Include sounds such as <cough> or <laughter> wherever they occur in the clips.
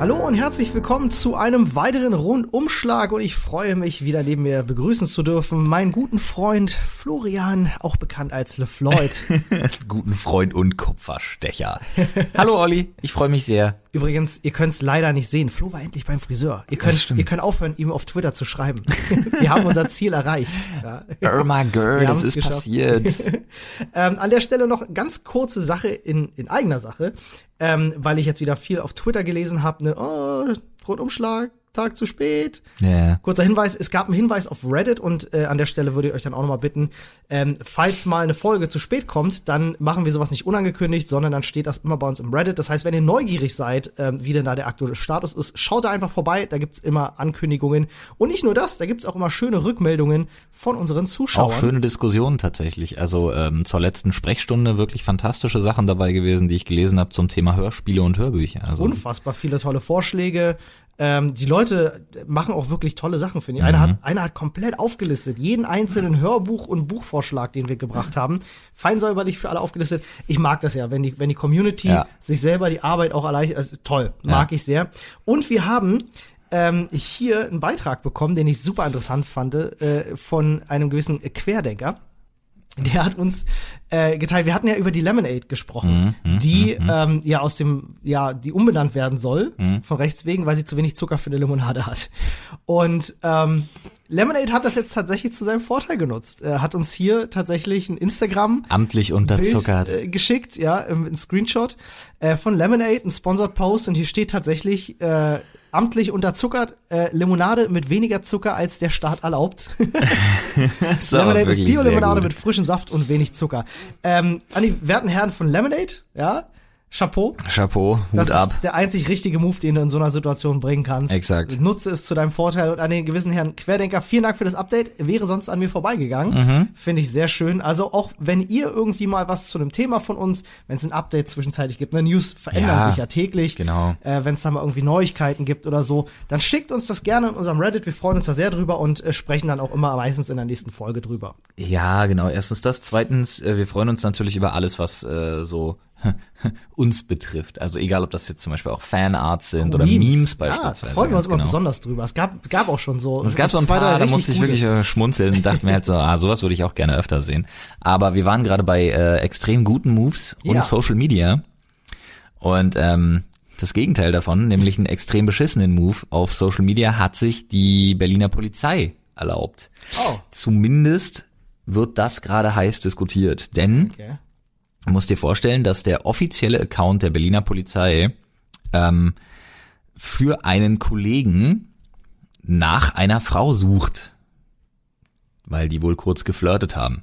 Hallo und herzlich willkommen zu einem weiteren Rundumschlag und ich freue mich wieder neben mir begrüßen zu dürfen meinen guten Freund Florian, auch bekannt als LeFloid. <laughs> guten Freund und Kupferstecher. Hallo Olli, ich freue mich sehr. Übrigens, ihr könnt es leider nicht sehen. Flo war endlich beim Friseur. Ihr könnt, ihr könnt aufhören, ihm auf Twitter zu schreiben. <laughs> Wir haben unser Ziel erreicht. Ja. Irma Girl, das ist geschafft. passiert. <laughs> ähm, an der Stelle noch ganz kurze Sache in, in eigener Sache ähm, weil ich jetzt wieder viel auf Twitter gelesen habe, ne, oh, Rundumschlag, Tag zu spät. Yeah. Kurzer Hinweis, es gab einen Hinweis auf Reddit und äh, an der Stelle würde ich euch dann auch nochmal bitten, ähm, falls mal eine Folge zu spät kommt, dann machen wir sowas nicht unangekündigt, sondern dann steht das immer bei uns im Reddit. Das heißt, wenn ihr neugierig seid, ähm, wie denn da der aktuelle Status ist, schaut da einfach vorbei, da gibt's immer Ankündigungen. Und nicht nur das, da gibt's auch immer schöne Rückmeldungen von unseren Zuschauern. Auch schöne Diskussionen tatsächlich. Also ähm, zur letzten Sprechstunde wirklich fantastische Sachen dabei gewesen, die ich gelesen habe zum Thema Hörspiele und Hörbücher. Also Unfassbar viele tolle Vorschläge. Ähm, die Leute machen auch wirklich tolle Sachen, finde ich. Einer, mhm. hat, einer hat komplett aufgelistet, jeden einzelnen Hörbuch und Buchvorschlag, den wir gebracht haben, fein säuberlich für alle aufgelistet. Ich mag das ja, wenn die, wenn die Community ja. sich selber die Arbeit auch erleichtert. Also, toll, mag ja. ich sehr. Und wir haben ähm, hier einen Beitrag bekommen, den ich super interessant fand, äh, von einem gewissen Querdenker der hat uns äh, geteilt. Wir hatten ja über die Lemonade gesprochen, mm, mm, die mm, ähm, ja aus dem ja die umbenannt werden soll mhm. von rechts wegen, weil sie zu wenig Zucker für eine Limonade hat. Und ähm, Lemonade hat das jetzt tatsächlich zu seinem Vorteil genutzt. Er hat uns hier tatsächlich ein Instagram amtlich unterzuckert Bild, äh, geschickt, ja, ein Screenshot äh, von Lemonade, ein Sponsored Post und hier steht tatsächlich äh, amtlich unterzuckert, äh, Limonade mit weniger Zucker als der Staat erlaubt. <laughs> so, Lemonade ist Bio-Limonade mit frischem Saft und wenig Zucker. Ähm, an die werten Herren von Lemonade, ja, Chapeau. Chapeau, Hut das ab. ist der einzig richtige Move, den du in so einer Situation bringen kannst. Exakt. Nutze es zu deinem Vorteil und an den gewissen Herrn Querdenker, vielen Dank für das Update. Wäre sonst an mir vorbeigegangen. Mhm. Finde ich sehr schön. Also auch wenn ihr irgendwie mal was zu einem Thema von uns, wenn es ein Update zwischenzeitlich gibt, ne, News verändern ja, sich ja täglich. Genau. Äh, wenn es da mal irgendwie Neuigkeiten gibt oder so, dann schickt uns das gerne in unserem Reddit. Wir freuen uns da sehr drüber und äh, sprechen dann auch immer meistens in der nächsten Folge drüber. Ja, genau. Erstens das. Zweitens, äh, wir freuen uns natürlich über alles, was äh, so <laughs> uns betrifft. Also egal, ob das jetzt zum Beispiel auch Fanarts sind oh, oder Memes, Memes beispielsweise. Ja, freuen wir uns immer genau. besonders drüber. Es gab, gab auch schon so. Es gab so ein paar, da musste ich wirklich äh, schmunzeln und dachte mir halt so, ah, sowas würde ich auch gerne öfter sehen. Aber wir waren gerade bei äh, extrem guten Moves und ja. Social Media. Und ähm, das Gegenteil davon, nämlich einen extrem beschissenen Move auf Social Media, hat sich die Berliner Polizei erlaubt. Oh. Zumindest wird das gerade heiß diskutiert. Denn okay Du musst dir vorstellen, dass der offizielle Account der Berliner Polizei ähm, für einen Kollegen nach einer Frau sucht, weil die wohl kurz geflirtet haben.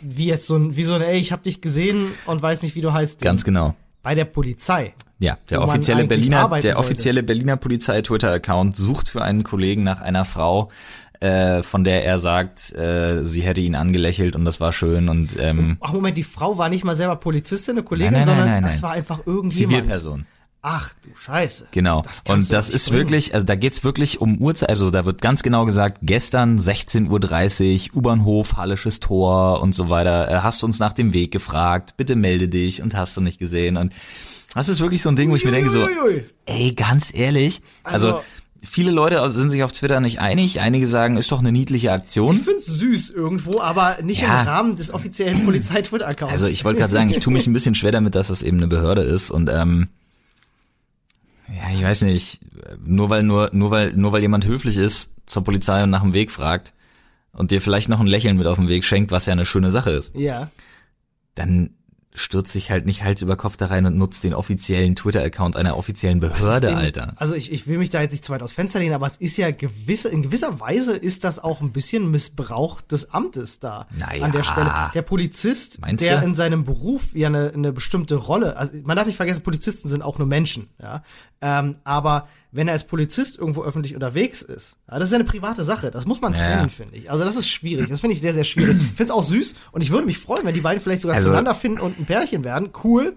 Wie jetzt so ein, wie so ein, ey, ich hab dich gesehen und weiß nicht, wie du heißt. Ganz genau. Bei der Polizei. Ja, der offizielle Berliner, der offizielle Berliner Polizei Twitter Account sucht für einen Kollegen nach einer Frau, äh, von der er sagt, äh, sie hätte ihn angelächelt und das war schön und ähm, Ach Moment, die Frau war nicht mal selber Polizistin, eine Kollegin, nein, nein, sondern nein, das war einfach irgendjemand. Zivilperson. Ach du Scheiße. Genau. Das und das ist bringen. wirklich, also da geht's wirklich um Uhrzeit, also da wird ganz genau gesagt, gestern 16.30 Uhr, U-Bahnhof, Hallisches Tor und so weiter, äh, hast uns nach dem Weg gefragt, bitte melde dich und hast du nicht gesehen und das ist wirklich so ein Ding, wo ich mir denke so, ey, ganz ehrlich, also, also Viele Leute sind sich auf Twitter nicht einig. Einige sagen, ist doch eine niedliche Aktion. Ich find's süß irgendwo, aber nicht ja. im Rahmen des offiziellen Polizei-Twitter-Accounts. Also ich wollte gerade sagen, ich tue mich ein bisschen schwer damit, dass das eben eine Behörde ist und ähm, ja, ich weiß nicht, nur weil nur nur weil nur weil jemand höflich ist zur Polizei und nach dem Weg fragt und dir vielleicht noch ein Lächeln mit auf den Weg schenkt, was ja eine schöne Sache ist. Ja. Dann stürzt sich halt nicht Hals über Kopf da rein und nutzt den offiziellen Twitter-Account einer offiziellen Behörde, Alter. Also ich, ich will mich da jetzt nicht zu weit aus Fenster lehnen, aber es ist ja gewisse, in gewisser Weise ist das auch ein bisschen Missbrauch des Amtes da naja, an der Stelle. Der Polizist, der du? in seinem Beruf ja eine, eine bestimmte Rolle, also man darf nicht vergessen, Polizisten sind auch nur Menschen, ja. Ähm, aber wenn er als Polizist irgendwo öffentlich unterwegs ist, ja, das ist ja eine private Sache. Das muss man trennen, ja. finde ich. Also das ist schwierig. Das finde ich sehr, sehr schwierig. Ich finde es auch süß und ich würde mich freuen, wenn die beiden vielleicht sogar also, zueinander finden und ein Pärchen werden. Cool.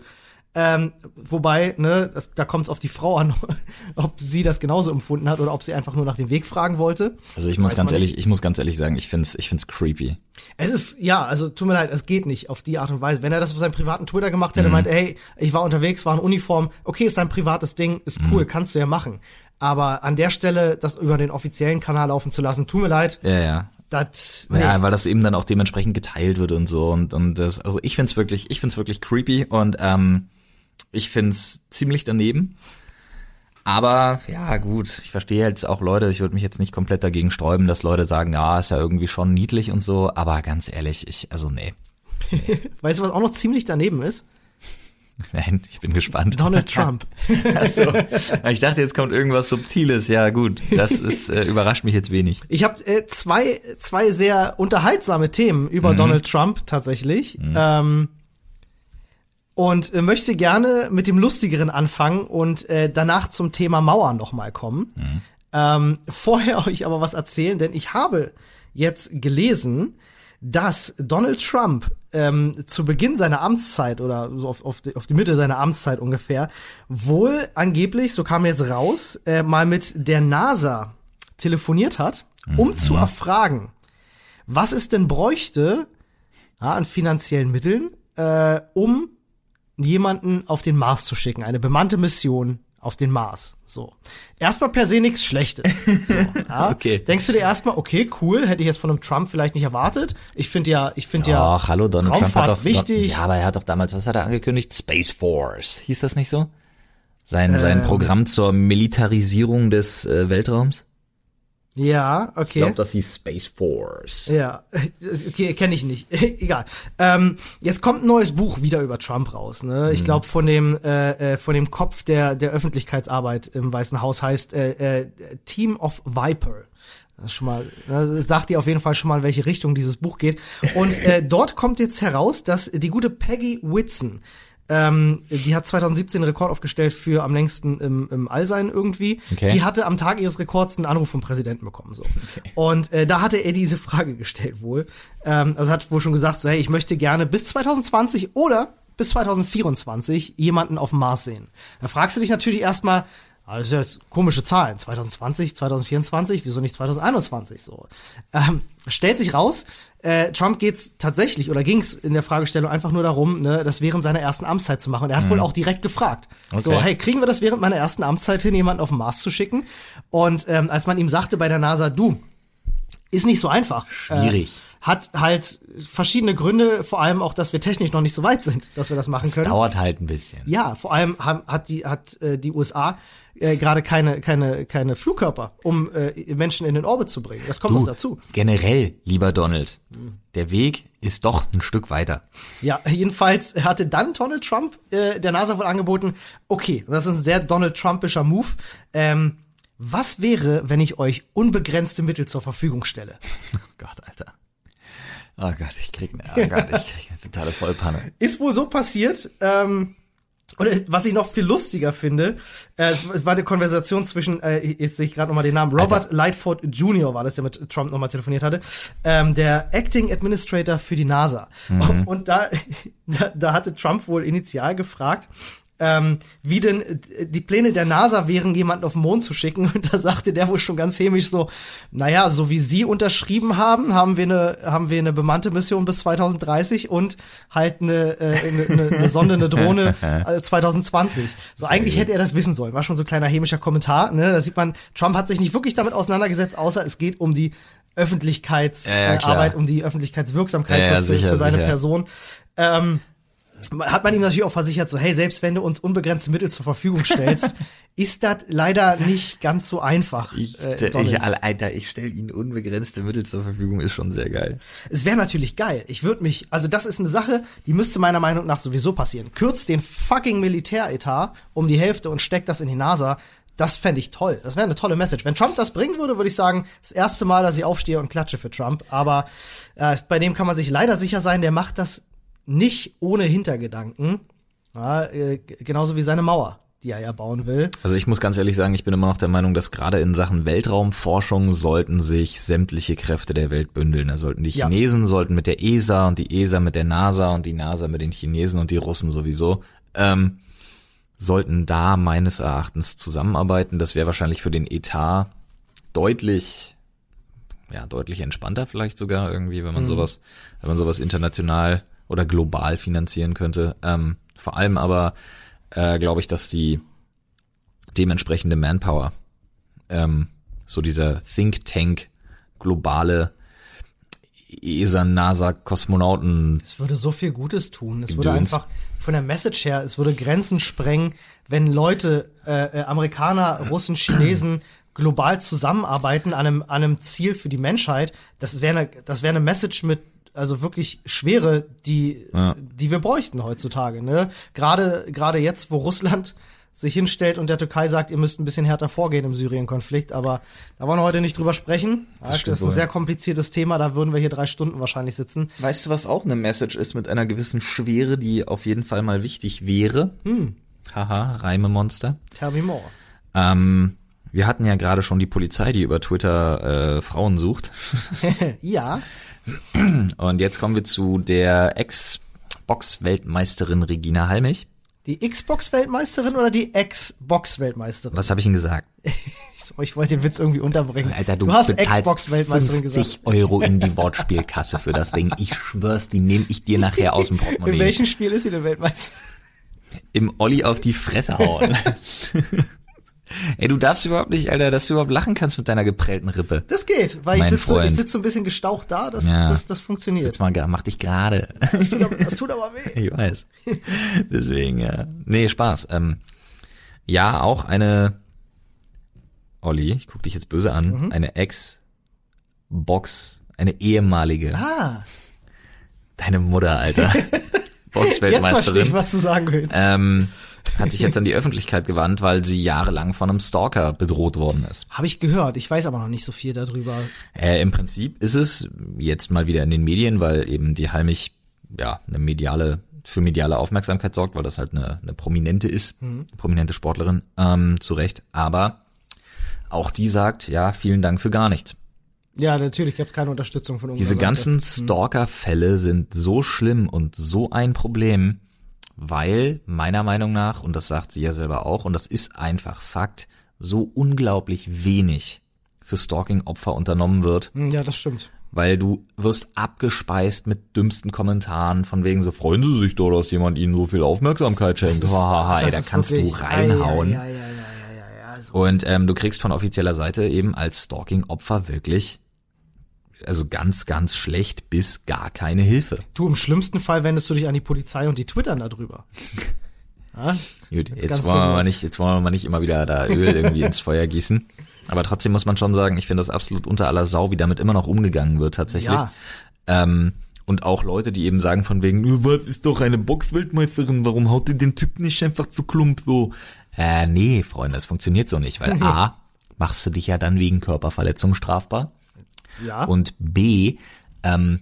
Ähm, wobei, ne, das, da kommt es auf die Frau an, <laughs> ob sie das genauso empfunden hat oder ob sie einfach nur nach dem Weg fragen wollte. Also ich muss Weiß ganz ehrlich, ich muss ganz ehrlich sagen, ich find's, ich find's creepy. Es ist, ja, also tut mir leid, es geht nicht auf die Art und Weise. Wenn er das auf seinem privaten Twitter gemacht hätte, mhm. meint, hey, ich war unterwegs, war in Uniform, okay, ist sein privates Ding, ist cool, mhm. kannst du ja machen. Aber an der Stelle, das über den offiziellen Kanal laufen zu lassen, tut mir leid. Ja, ja. Das, nee. Ja, weil das eben dann auch dementsprechend geteilt wird und so und und das also ich find's wirklich ich find's wirklich creepy und ähm, ich find's ziemlich daneben. Aber ja, gut, ich verstehe jetzt auch Leute, ich würde mich jetzt nicht komplett dagegen sträuben, dass Leute sagen, ja, ist ja irgendwie schon niedlich und so, aber ganz ehrlich, ich, also nee. nee. <laughs> weißt du, was auch noch ziemlich daneben ist? <laughs> Nein, ich bin gespannt. Donald Trump. <laughs> Achso. Ich dachte, jetzt kommt irgendwas Subtiles. Ja, gut. Das ist, äh, überrascht mich jetzt wenig. Ich habe äh, zwei, zwei sehr unterhaltsame Themen über mhm. Donald Trump tatsächlich. Mhm. Ähm, und äh, möchte gerne mit dem Lustigeren anfangen und äh, danach zum Thema Mauer nochmal kommen. Mhm. Ähm, vorher <laughs> euch aber was erzählen, denn ich habe jetzt gelesen, dass Donald Trump ähm, zu Beginn seiner Amtszeit oder so auf, auf, die, auf die Mitte seiner Amtszeit ungefähr wohl angeblich, so kam jetzt raus, äh, mal mit der NASA telefoniert hat, um mhm. zu erfragen, was es denn bräuchte ja, an finanziellen Mitteln, äh, um jemanden auf den Mars zu schicken, eine bemannte Mission auf den Mars. So. Erstmal per se nichts Schlechtes. So, <laughs> ja. okay. Denkst du dir erstmal, okay, cool, hätte ich jetzt von einem Trump vielleicht nicht erwartet. Ich finde ja, ich finde ja. Ach, hallo, Donald Raumfahrt Trump hat doch, wichtig. Ja, aber er hat doch damals, was hat er angekündigt? Space Force. Hieß das nicht so? Sein, sein ähm. Programm zur Militarisierung des äh, Weltraums? Ja, okay. Ich glaube, das hieß Space Force. Ja, okay, kenne ich nicht. <laughs> Egal. Ähm, jetzt kommt ein neues Buch wieder über Trump raus. Ne? Ich mhm. glaube von dem äh, äh, von dem Kopf der der Öffentlichkeitsarbeit im Weißen Haus heißt äh, äh, Team of Viper. Das schon mal das sagt dir auf jeden Fall schon mal, in welche Richtung dieses Buch geht. Und <laughs> äh, dort kommt jetzt heraus, dass die gute Peggy Whitson ähm, die hat 2017 einen Rekord aufgestellt für am längsten im, im Allsein irgendwie. Okay. Die hatte am Tag ihres Rekords einen Anruf vom Präsidenten bekommen. so. Okay. Und äh, da hatte er diese Frage gestellt wohl. Ähm, also hat wohl schon gesagt, so, hey, ich möchte gerne bis 2020 oder bis 2024 jemanden auf dem Mars sehen. Da fragst du dich natürlich erstmal, also das ist komische Zahlen. 2020, 2024, wieso nicht 2021 so? Ähm, stellt sich raus, äh, Trump geht's tatsächlich oder ging's in der Fragestellung einfach nur darum, ne, das während seiner ersten Amtszeit zu machen. Und er hat mhm. wohl auch direkt gefragt. Okay. So, hey, kriegen wir das während meiner ersten Amtszeit hin, jemanden auf den Mars zu schicken? Und ähm, als man ihm sagte bei der NASA, du, ist nicht so einfach. Schwierig. Äh, hat halt verschiedene Gründe, vor allem auch, dass wir technisch noch nicht so weit sind, dass wir das machen das können. dauert halt ein bisschen. Ja, vor allem haben, hat die hat äh, die USA äh, gerade keine keine keine Flugkörper, um äh, Menschen in den Orbit zu bringen. Das kommt du, noch dazu. Generell, lieber Donald, der Weg ist doch ein Stück weiter. Ja, <laughs> jedenfalls hatte dann Donald Trump äh, der NASA wohl angeboten, okay, das ist ein sehr Donald Trumpischer Move. Ähm, was wäre, wenn ich euch unbegrenzte Mittel zur Verfügung stelle? <laughs> Oh Gott, Alter. Oh Gott, ich krieg, oh Gott, ich krieg eine totale Vollpanne. <laughs> Ist wohl so passiert. Ähm, und was ich noch viel lustiger finde, äh, es war eine Konversation zwischen, äh, jetzt sehe ich gerade nochmal den Namen, Robert Alter. Lightfoot Jr. war das, der mit Trump nochmal telefoniert hatte, ähm, der Acting Administrator für die NASA. Mhm. Und da, <laughs> da, da hatte Trump wohl initial gefragt, ähm, wie denn äh, die Pläne der NASA wären, jemanden auf den Mond zu schicken. Und da sagte der wohl schon ganz hämisch so, naja, so wie Sie unterschrieben haben, haben wir eine, haben wir eine bemannte Mission bis 2030 und halt eine, äh, eine, eine, eine Sonde, eine Drohne <laughs> äh, 2020. So eigentlich hätte er das wissen sollen. War schon so ein kleiner hämischer Kommentar. Ne? Da sieht man, Trump hat sich nicht wirklich damit auseinandergesetzt, außer es geht um die Öffentlichkeitsarbeit, ja, ja, um die Öffentlichkeitswirksamkeit ja, für, sicher, für seine sicher. Person. Ähm, hat man ihm natürlich auch versichert, so, hey, selbst wenn du uns unbegrenzte Mittel zur Verfügung stellst, <laughs> ist das leider nicht ganz so einfach. Ich, äh, ich, Alter, ich stelle ihnen unbegrenzte Mittel zur Verfügung, ist schon sehr geil. Es wäre natürlich geil. Ich würde mich, also das ist eine Sache, die müsste meiner Meinung nach sowieso passieren. Kürzt den fucking Militäretat um die Hälfte und steckt das in die NASA. Das fände ich toll. Das wäre eine tolle Message. Wenn Trump das bringen würde, würde ich sagen, das erste Mal, dass ich aufstehe und klatsche für Trump. Aber äh, bei dem kann man sich leider sicher sein, der macht das nicht ohne Hintergedanken. Ja, äh, genauso wie seine Mauer, die er ja bauen will. Also ich muss ganz ehrlich sagen, ich bin immer noch der Meinung, dass gerade in Sachen Weltraumforschung sollten sich sämtliche Kräfte der Welt bündeln. Da sollten die Chinesen ja. sollten mit der ESA und die ESA mit der NASA und die NASA mit den Chinesen und die Russen sowieso ähm, sollten da meines Erachtens zusammenarbeiten. Das wäre wahrscheinlich für den Etat deutlich, ja, deutlich entspannter vielleicht sogar irgendwie, wenn man mhm. sowas, wenn man sowas international oder global finanzieren könnte. Ähm, vor allem aber äh, glaube ich, dass die dementsprechende Manpower, ähm, so dieser Think Tank globale ESA, NASA, Kosmonauten. Es würde so viel Gutes tun. Es würde einfach von der Message her, es würde Grenzen sprengen, wenn Leute, äh, äh, Amerikaner, Russen, Chinesen <clears throat> global zusammenarbeiten an einem, an einem Ziel für die Menschheit. Das wäre eine, das wäre eine Message mit also wirklich schwere, die, ja. die wir bräuchten heutzutage. Ne? Gerade, gerade jetzt, wo Russland sich hinstellt und der Türkei sagt, ihr müsst ein bisschen härter vorgehen im Syrien-Konflikt. Aber da wollen wir heute nicht drüber sprechen. Das, das ist ein wohl. sehr kompliziertes Thema, da würden wir hier drei Stunden wahrscheinlich sitzen. Weißt du, was auch eine Message ist mit einer gewissen Schwere, die auf jeden Fall mal wichtig wäre? Hm. Haha, Reimemonster. Tell me more. Ähm, wir hatten ja gerade schon die Polizei, die über Twitter äh, Frauen sucht. <laughs> ja. Und jetzt kommen wir zu der Ex-Box-Weltmeisterin Regina Halmich. Die Xbox-Weltmeisterin oder die Xbox-Weltmeisterin? Was habe ich Ihnen gesagt? <laughs> ich wollte den Witz irgendwie unterbringen. Alter, du, du hast Xbox-Weltmeisterin gesagt. 50 Euro in die Wortspielkasse für das Ding. Ich schwör's, die nehme ich dir nachher aus dem <laughs> Portemonnaie. In welchem Spiel ist sie denn Weltmeister? Im Olli auf die Fresse hauen. <laughs> Ey, du darfst überhaupt nicht, Alter, dass du überhaupt lachen kannst mit deiner geprellten Rippe. Das geht, weil ich sitze, ich sitze so ein bisschen gestaucht da, das, ja. das, das funktioniert. Sitz mal, mach dich gerade. Das, das, tut aber weh. <laughs> Ich weiß. Deswegen, ja. Nee, Spaß. Ähm, ja, auch eine, Olli, ich guck dich jetzt böse an, mhm. eine Ex-Box, eine ehemalige. Ah. Deine Mutter, Alter. <laughs> Boxweltmeisterin. Jetzt verstehe ich, was du sagen willst. Ähm, hat sich jetzt an die Öffentlichkeit gewandt, weil sie jahrelang von einem Stalker bedroht worden ist. Habe ich gehört. Ich weiß aber noch nicht so viel darüber. Äh, Im Prinzip ist es jetzt mal wieder in den Medien, weil eben die Halmich ja eine mediale für mediale Aufmerksamkeit sorgt, weil das halt eine, eine prominente ist, mhm. prominente Sportlerin, ähm, zu Recht. Aber auch die sagt, ja, vielen Dank für gar nichts. Ja, natürlich gab es keine Unterstützung von uns. Diese ganzen mhm. Stalker-Fälle sind so schlimm und so ein Problem, weil meiner Meinung nach, und das sagt sie ja selber auch, und das ist einfach Fakt, so unglaublich wenig für Stalking-Opfer unternommen wird. Hm, ja, das stimmt. Weil du wirst abgespeist mit dümmsten Kommentaren, von wegen so freuen sie sich doch, dass jemand ihnen so viel Aufmerksamkeit schenkt. Hahaha, da kannst du reinhauen. Ja, ja, ja, also. Und ähm, du kriegst von offizieller Seite eben als Stalking-Opfer wirklich also ganz, ganz schlecht bis gar keine Hilfe. Du, im schlimmsten Fall wendest du dich an die Polizei und die twittern darüber. <laughs> Ja, Gut, jetzt, jetzt wollen wir mal nicht, jetzt wollen wir mal nicht immer wieder da Öl irgendwie <laughs> ins Feuer gießen. Aber trotzdem muss man schon sagen, ich finde das absolut unter aller Sau, wie damit immer noch umgegangen wird tatsächlich. Ja. Ähm, und auch Leute, die eben sagen von wegen, was ist doch eine Boxweltmeisterin, warum haut ihr den Typ nicht einfach zu klump so? Äh, nee, Freunde, das funktioniert so nicht, weil <laughs> A, machst du dich ja dann wegen Körperverletzung strafbar. Ja. Und B, ähm,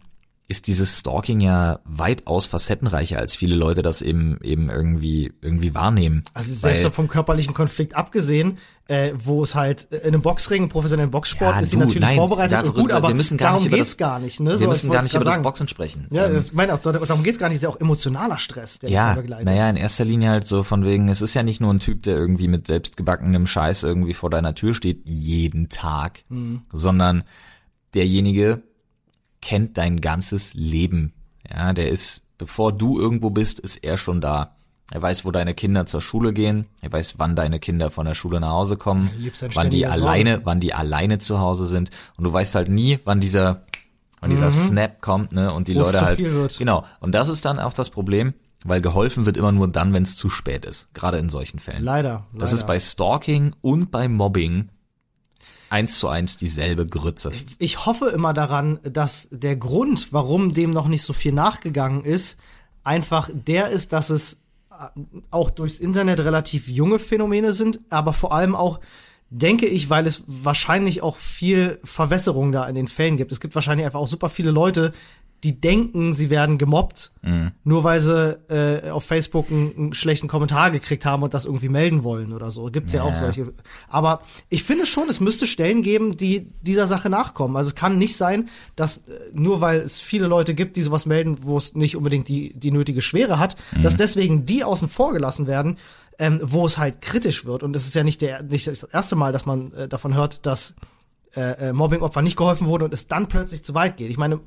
ist dieses Stalking ja weitaus facettenreicher, als viele Leute das eben eben irgendwie irgendwie wahrnehmen. Also selbst vom körperlichen Konflikt abgesehen, äh, wo es halt in einem Boxring, professionellen Boxsport, ja, ist sie natürlich nein, vorbereitet darüber, und gut, aber wir müssen gar darum nicht geht's das, gar nicht. Ne? Wir so, müssen gar nicht über sagen. das Boxen sprechen. Ja, ähm, das meine auch, darum geht's gar nicht, ist ja auch emotionaler Stress, der ja, begleitet. Naja, in erster Linie halt so von wegen, es ist ja nicht nur ein Typ, der irgendwie mit selbstgebackenem Scheiß irgendwie vor deiner Tür steht, jeden Tag, mhm. sondern derjenige kennt dein ganzes Leben. Ja, der ist, bevor du irgendwo bist, ist er schon da. Er weiß, wo deine Kinder zur Schule gehen. Er weiß, wann deine Kinder von der Schule nach Hause kommen, wann die alleine, Sorgen. wann die alleine zu Hause sind. Und du weißt halt nie, wann dieser, wann mhm. dieser Snap kommt, ne? Und die Wo's Leute halt. Genau. Und das ist dann auch das Problem, weil geholfen wird immer nur dann, wenn es zu spät ist. Gerade in solchen Fällen. Leider. Das ist bei Stalking und bei Mobbing eins zu eins dieselbe Grütze. Ich hoffe immer daran, dass der Grund, warum dem noch nicht so viel nachgegangen ist, einfach der ist, dass es äh, auch durchs Internet relativ junge Phänomene sind, aber vor allem auch denke ich, weil es wahrscheinlich auch viel Verwässerung da in den Fällen gibt. Es gibt wahrscheinlich einfach auch super viele Leute, die denken, sie werden gemobbt, mhm. nur weil sie äh, auf Facebook einen, einen, schlechten Kommentar gekriegt haben und das irgendwie melden wollen oder so. Gibt's ja, ja auch solche. Aber ich finde schon, es müsste Stellen geben, die dieser Sache nachkommen. Also es kann nicht sein, dass äh, nur weil es viele Leute gibt, die sowas melden, wo es nicht unbedingt die, die nötige Schwere hat, mhm. dass deswegen die außen vor gelassen werden, ähm, wo es halt kritisch wird. Und es ist ja nicht, der, nicht das erste Mal, dass man äh, davon hört, dass äh, äh Mobbing-Opfern nicht geholfen wurde und es dann plötzlich zu weit geht. Ich meine,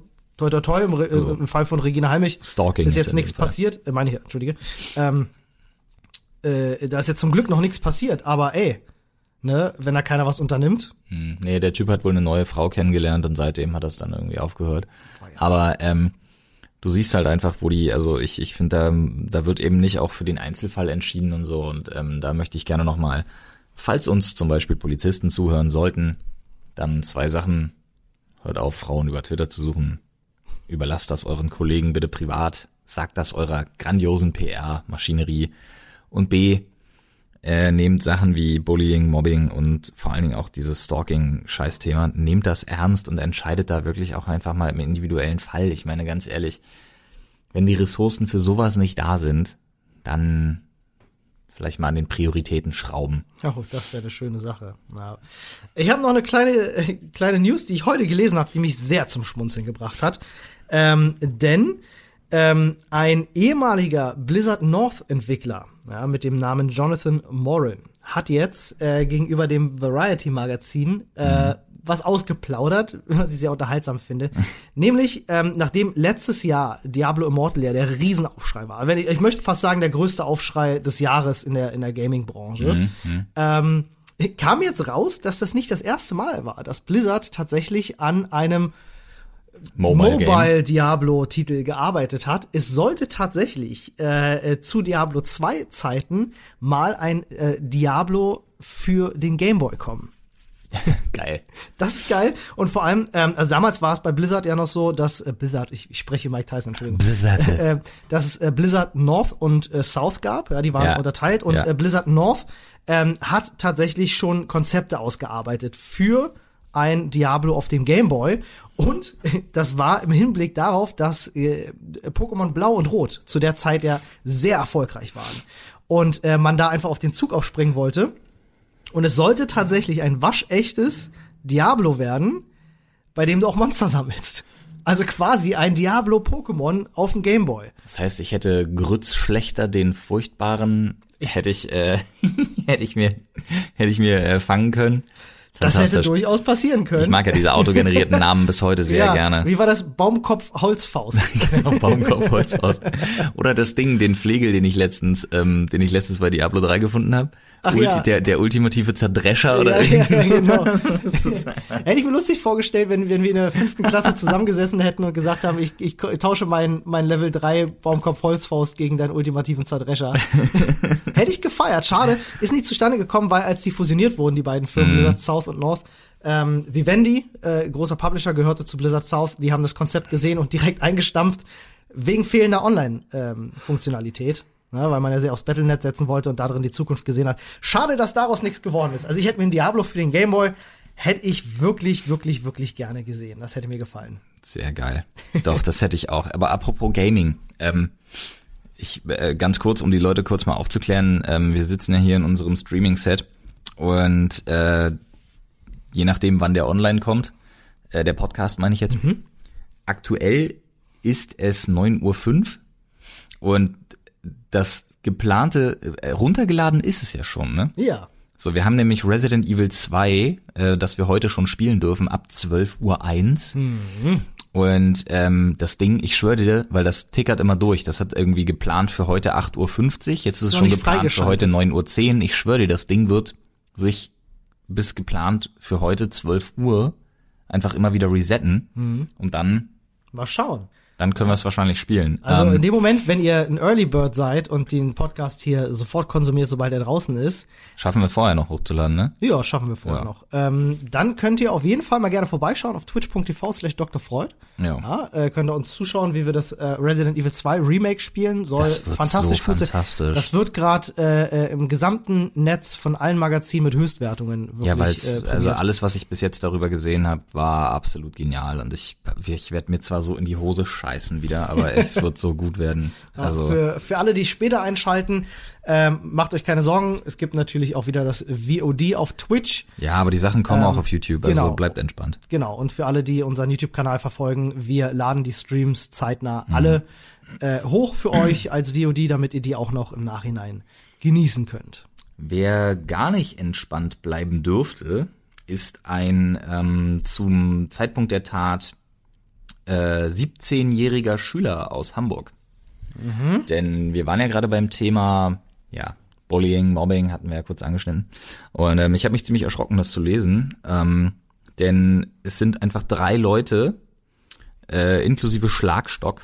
toi toi toi, im, also, im Fall von Regina Heimich Stalking ist jetzt nichts passiert, äh, meine ich, entschuldige, ähm, äh, da ist jetzt zum Glück noch nichts passiert, aber ey, ne, wenn da keiner was unternimmt. Hm, nee, der Typ hat wohl eine neue Frau kennengelernt und seitdem hat das dann irgendwie aufgehört. Oh ja. Aber ähm, du siehst halt einfach, wo die, also ich, ich finde, da, da wird eben nicht auch für den Einzelfall entschieden und so. Und ähm, da möchte ich gerne nochmal, falls uns zum Beispiel Polizisten zuhören sollten, dann zwei Sachen. Hört auf, Frauen über Twitter zu suchen. Überlasst das euren Kollegen bitte privat. Sagt das eurer grandiosen PR-Maschinerie. Und B, äh, nehmt Sachen wie Bullying, Mobbing und vor allen Dingen auch dieses Stalking-Scheißthema, nehmt das ernst und entscheidet da wirklich auch einfach mal im individuellen Fall. Ich meine ganz ehrlich, wenn die Ressourcen für sowas nicht da sind, dann vielleicht mal an den Prioritäten schrauben. Oh, das wäre eine schöne Sache. Ja. Ich habe noch eine kleine, äh, kleine News, die ich heute gelesen habe, die mich sehr zum Schmunzeln gebracht hat. Ähm, denn ähm, ein ehemaliger Blizzard North Entwickler ja, mit dem Namen Jonathan Morin hat jetzt äh, gegenüber dem Variety Magazin äh, mhm. was ausgeplaudert, <laughs> was ich sehr unterhaltsam finde. <laughs> Nämlich, ähm, nachdem letztes Jahr Diablo Immortal ja der Riesenaufschrei war, wenn ich, ich möchte fast sagen, der größte Aufschrei des Jahres in der, in der Gaming-Branche, mhm. mhm. ähm, kam jetzt raus, dass das nicht das erste Mal war, dass Blizzard tatsächlich an einem Mobile, Mobile Diablo-Titel gearbeitet hat. Es sollte tatsächlich äh, äh zu Diablo 2 Zeiten mal ein äh, Diablo für den Game Boy kommen. <laughs> geil. Das ist geil. Und vor allem, ähm, also damals war es bei Blizzard ja noch so, dass äh, Blizzard, ich, ich spreche Mike Tyson, Entschuldigung, Blizzard. <laughs> äh, dass es äh, Blizzard North und äh, South gab, ja, die waren ja. unterteilt. Und ja. äh, Blizzard North ähm, hat tatsächlich schon Konzepte ausgearbeitet für ein Diablo auf dem Game Boy. Und das war im Hinblick darauf, dass äh, Pokémon Blau und Rot zu der Zeit ja sehr erfolgreich waren. Und äh, man da einfach auf den Zug aufspringen wollte. Und es sollte tatsächlich ein waschechtes Diablo werden, bei dem du auch Monster sammelst. Also quasi ein Diablo-Pokémon auf dem Gameboy. Das heißt, ich hätte Grütz schlechter den furchtbaren hätte ich äh, <laughs> hätte ich mir hätte ich mir äh, fangen können. Das hätte durchaus passieren können. Ich mag ja diese autogenerierten Namen bis heute sehr <laughs> ja, gerne. Wie war das? Baumkopf Holzfaust. <laughs> genau, Baumkopf Holzfaust. Oder das Ding, den Flegel, den ich letztens, ähm, den ich letztens bei Diablo 3 gefunden habe. Ach, Ulti, ja. der, der ultimative Zerdrescher oder ja, irgendwie ja, genau. <laughs> <laughs> Hätte ich mir lustig vorgestellt, wenn, wenn wir in der fünften Klasse <laughs> zusammengesessen hätten und gesagt haben, ich, ich tausche mein, mein Level 3 Baumkopf Holzfaust gegen deinen ultimativen Zerdrescher. Hätte ich gefeiert. Schade, ist nicht zustande gekommen, weil als die fusioniert wurden, die beiden Firmen, mhm. Blizzard South und North, ähm, Vivendi, äh, großer Publisher, gehörte zu Blizzard South, die haben das Konzept gesehen und direkt eingestampft, wegen fehlender Online-Funktionalität. Ähm, ne, weil man ja sehr aufs Battlenet setzen wollte und darin die Zukunft gesehen hat. Schade, dass daraus nichts geworden ist. Also ich hätte mir ein Diablo für den Gameboy hätte ich wirklich, wirklich, wirklich gerne gesehen. Das hätte mir gefallen. Sehr geil. Doch, das hätte ich auch. Aber apropos Gaming, ähm, ich äh, ganz kurz, um die Leute kurz mal aufzuklären, ähm, wir sitzen ja hier in unserem Streaming-Set und äh, je nachdem, wann der online kommt, äh, der Podcast meine ich jetzt, mhm. aktuell ist es 9.05 Uhr und das geplante, äh, runtergeladen ist es ja schon, ne? Ja. So, wir haben nämlich Resident Evil 2, äh, das wir heute schon spielen dürfen, ab 12.01 Uhr. eins. Mhm. Und ähm, das Ding, ich schwöre dir, weil das tickert immer durch. Das hat irgendwie geplant für heute 8.50 Uhr. Jetzt ist es schon geplant für heute 9.10 Uhr. Ich schwöre dir, das Ding wird sich bis geplant für heute 12 Uhr einfach immer wieder resetten. Mhm. Und dann. Mal schauen. Dann können wir es wahrscheinlich spielen. Also ähm, in dem Moment, wenn ihr ein Early Bird seid und den Podcast hier sofort konsumiert, sobald er draußen ist. Schaffen wir vorher noch hochzuladen, ne? Ja, schaffen wir vorher ja. noch. Ähm, dann könnt ihr auf jeden Fall mal gerne vorbeischauen auf twitch.tv slash Dr. Freud. Ja. ja äh, könnt ihr uns zuschauen, wie wir das äh, Resident Evil 2 Remake spielen. Soll das wird fantastisch so fantastisch. Das wird gerade äh, äh, im gesamten Netz von allen Magazinen mit Höchstwertungen wirklich Ja, weil äh, also alles, was ich bis jetzt darüber gesehen habe, war absolut genial. Und ich, ich werde mir zwar so in die Hose scheißen wieder, aber es wird so gut werden. <laughs> Also für, für alle, die später einschalten, ähm, macht euch keine Sorgen. Es gibt natürlich auch wieder das VOD auf Twitch. Ja, aber die Sachen kommen ähm, auch auf YouTube, also genau, bleibt entspannt. Genau. Und für alle, die unseren YouTube-Kanal verfolgen, wir laden die Streams zeitnah mhm. alle äh, hoch für euch <clears throat> als VOD, damit ihr die auch noch im Nachhinein genießen könnt. Wer gar nicht entspannt bleiben dürfte, ist ein ähm, zum Zeitpunkt der Tat äh, 17-jähriger Schüler aus Hamburg. Mhm. Denn wir waren ja gerade beim Thema, ja, Bullying, Mobbing hatten wir ja kurz angeschnitten. Und ähm, ich habe mich ziemlich erschrocken, das zu lesen. Ähm, denn es sind einfach drei Leute, äh, inklusive Schlagstock,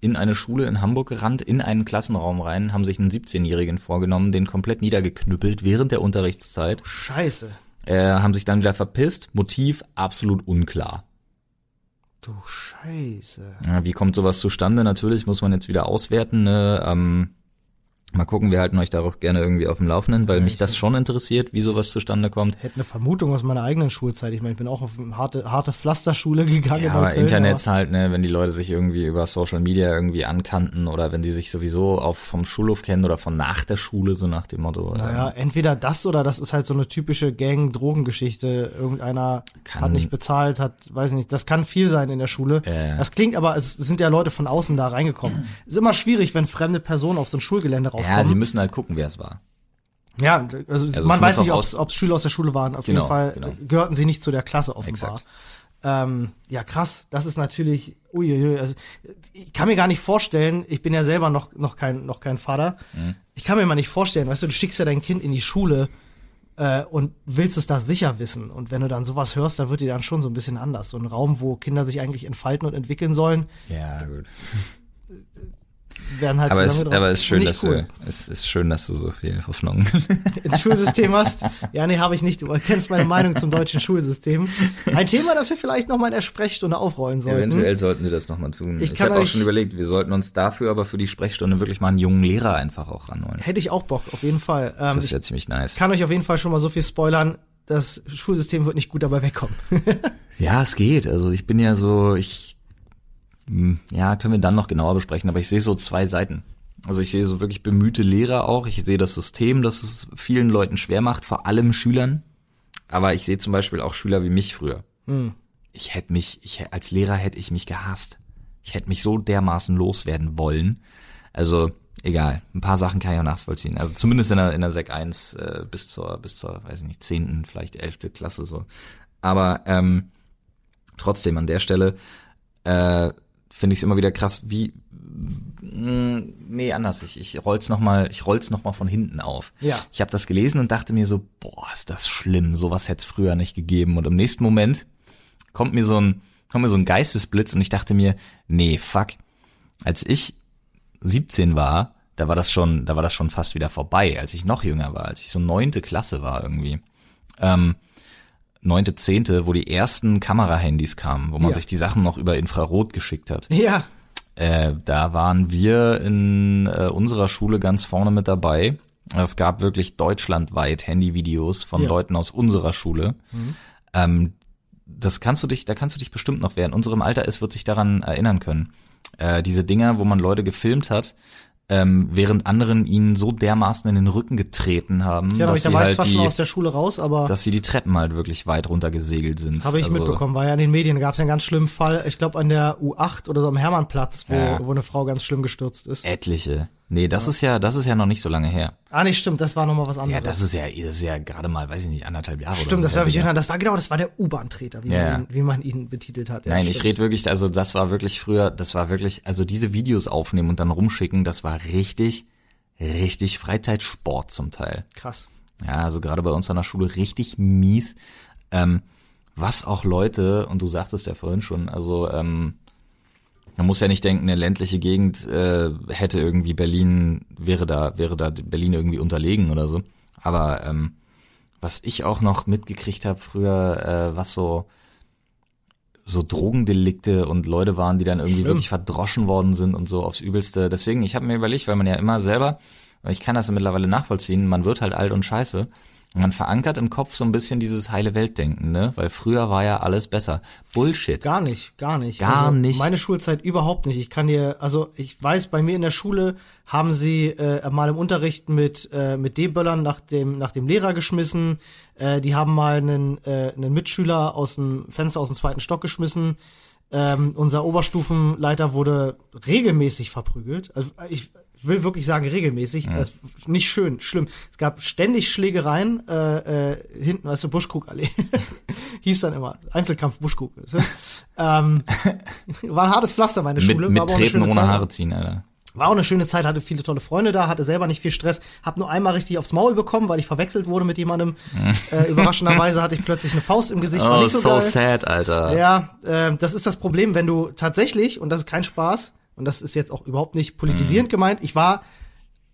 in eine Schule in Hamburg gerannt, in einen Klassenraum rein, haben sich einen 17-Jährigen vorgenommen, den komplett niedergeknüppelt während der Unterrichtszeit. Scheiße. Äh, haben sich dann wieder verpisst. Motiv absolut unklar. Du Scheiße. Ja, wie kommt sowas zustande? Natürlich muss man jetzt wieder auswerten. Ne? Ähm, Mal gucken, wir halten euch darauf gerne irgendwie auf dem Laufenden, weil ja, mich das schon interessiert, wie sowas zustande kommt. Hätte eine Vermutung aus meiner eigenen Schulzeit. Ich meine, ich bin auch auf eine harte, harte Pflasterschule gegangen. Ja, aber Internets halt, ne, wenn die Leute sich irgendwie über Social Media irgendwie ankannten oder wenn die sich sowieso auf vom Schulhof kennen oder von nach der Schule, so nach dem Motto. Naja, ähm, entweder das oder das ist halt so eine typische Gang-Drogengeschichte. Irgendeiner hat nicht bezahlt, hat, weiß nicht, das kann viel sein in der Schule. Äh. Das klingt aber, es sind ja Leute von außen da reingekommen. ist immer schwierig, wenn fremde Personen auf so ein Schulgelände rauf ja, sie müssen halt gucken, wer es war. Ja, also, also man weiß nicht, ob es Schüler aus der Schule waren. Auf genau, jeden Fall genau. gehörten sie nicht zu der Klasse offenbar. Ähm, ja, krass. Das ist natürlich, uiuiui, also ich kann mir gar nicht vorstellen, ich bin ja selber noch, noch, kein, noch kein Vater. Mhm. Ich kann mir mal nicht vorstellen, weißt du, du schickst ja dein Kind in die Schule äh, und willst es da sicher wissen. Und wenn du dann sowas hörst, da wird dir dann schon so ein bisschen anders. So ein Raum, wo Kinder sich eigentlich entfalten und entwickeln sollen. Ja, gut <laughs> werden halt aber es, aber es ist schön, dass cool. du es ist schön, dass du so viel Hoffnung <laughs> ins Schulsystem hast. Ja, nee, habe ich nicht. Du kennst meine Meinung zum deutschen Schulsystem. Ein Thema, das wir vielleicht noch mal in der Sprechstunde aufrollen sollten. Eventuell sollten wir das noch mal tun. Ich, ich habe auch schon überlegt, wir sollten uns dafür aber für die Sprechstunde wirklich mal einen jungen Lehrer einfach auch ranholen. Hätte ich auch Bock, auf jeden Fall. Ähm, das wäre ziemlich nice. Kann euch auf jeden Fall schon mal so viel spoilern. Das Schulsystem wird nicht gut dabei wegkommen. <laughs> ja, es geht. Also ich bin ja so, ich ja, können wir dann noch genauer besprechen, aber ich sehe so zwei Seiten. Also ich sehe so wirklich bemühte Lehrer auch. Ich sehe das System, das es vielen Leuten schwer macht, vor allem Schülern. Aber ich sehe zum Beispiel auch Schüler wie mich früher. Hm. Ich hätte mich, ich, als Lehrer hätte ich mich gehasst. Ich hätte mich so dermaßen loswerden wollen. Also, egal. Ein paar Sachen kann ich auch nachvollziehen. Also zumindest in der, in der Sek 1 äh, bis zur, bis zur, weiß ich nicht, zehnten, vielleicht elfte Klasse so. Aber ähm, trotzdem an der Stelle, äh, finde ich es immer wieder krass, wie mh, mm, nee, anders. Ich, ich roll's noch mal, ich roll's noch mal von hinten auf. Ja. Ich habe das gelesen und dachte mir so, boah, ist das schlimm. Sowas hätte es früher nicht gegeben. Und im nächsten Moment kommt mir so ein kommt mir so ein Geistesblitz und ich dachte mir, nee, fuck. Als ich 17 war, da war das schon, da war das schon fast wieder vorbei. Als ich noch jünger war, als ich so neunte Klasse war irgendwie. Ähm, neunte, zehnte, wo die ersten Kamerahandys kamen, wo man ja. sich die Sachen noch über Infrarot geschickt hat. Ja. Äh, da waren wir in äh, unserer Schule ganz vorne mit dabei. Es gab wirklich deutschlandweit Handyvideos von ja. Leuten aus unserer Schule. Mhm. Ähm, das kannst du dich, da kannst du dich bestimmt noch, wer in unserem Alter ist, wird sich daran erinnern können. Äh, diese Dinger, wo man Leute gefilmt hat, ähm, während anderen ihnen so dermaßen in den Rücken getreten haben, ja, dass ich, da sie war halt die, schon aus der Schule raus, aber dass sie die Treppen halt wirklich weit runter gesegelt sind. Habe ich also, mitbekommen, war ja in den Medien, gab es einen ganz schlimmen Fall, ich glaube an der U8 oder so am Hermannplatz, wo, ja. wo eine Frau ganz schlimm gestürzt ist. Etliche. Nee, das ja. ist ja, das ist ja noch nicht so lange her. Ah, nee, stimmt, das war noch mal was anderes. Ja, das ist ja, das ist ja gerade mal, weiß ich nicht, anderthalb Jahre Stimmt, oder das war ich erinnern. Das war genau, das war der U-Bahn-Treter, wie, ja. wie man ihn betitelt hat. Ja, Nein, ich rede wirklich, also das war wirklich früher, das war wirklich, also diese Videos aufnehmen und dann rumschicken, das war richtig, richtig Freizeitsport zum Teil. Krass. Ja, also gerade bei uns an der Schule richtig mies. Ähm, was auch Leute, und du sagtest ja vorhin schon, also ähm, Man muss ja nicht denken, eine ländliche Gegend äh, hätte irgendwie Berlin, wäre da, wäre da Berlin irgendwie unterlegen oder so. Aber ähm, was ich auch noch mitgekriegt habe früher, äh, was so so Drogendelikte und Leute waren, die dann irgendwie Schlimm. wirklich verdroschen worden sind und so aufs Übelste. Deswegen, ich habe mir überlegt, weil man ja immer selber, ich kann das ja mittlerweile nachvollziehen, man wird halt alt und scheiße man verankert im Kopf so ein bisschen dieses heile Weltdenken, ne? Weil früher war ja alles besser. Bullshit. Gar nicht, gar nicht. Gar also nicht. Meine Schulzeit überhaupt nicht. Ich kann dir, also ich weiß, bei mir in der Schule haben sie äh, mal im Unterricht mit äh, mit D-Böllern nach dem nach dem Lehrer geschmissen. Äh, die haben mal einen äh, einen Mitschüler aus dem Fenster aus dem zweiten Stock geschmissen. Ähm, unser Oberstufenleiter wurde regelmäßig verprügelt. Also ich will wirklich sagen regelmäßig. Ja. nicht schön, schlimm. Es gab ständig Schlägereien äh, äh, hinten, weißt du, Buschkrugallee. <laughs> Hieß dann immer. Einzelkampf Buschkrug. Ähm, <laughs> war ein hartes Pflaster, meine Schule. Mit, mit Treten ohne Zeit. Haare ziehen, Alter. War auch eine schöne Zeit, hatte viele tolle Freunde da, hatte selber nicht viel Stress, hab nur einmal richtig aufs Maul bekommen, weil ich verwechselt wurde mit jemandem. <laughs> äh, überraschenderweise hatte ich plötzlich eine Faust im Gesicht. Oh, so, so sad, Alter. Ja, äh, das ist das Problem, wenn du tatsächlich, und das ist kein Spaß, und das ist jetzt auch überhaupt nicht politisierend mm. gemeint, ich war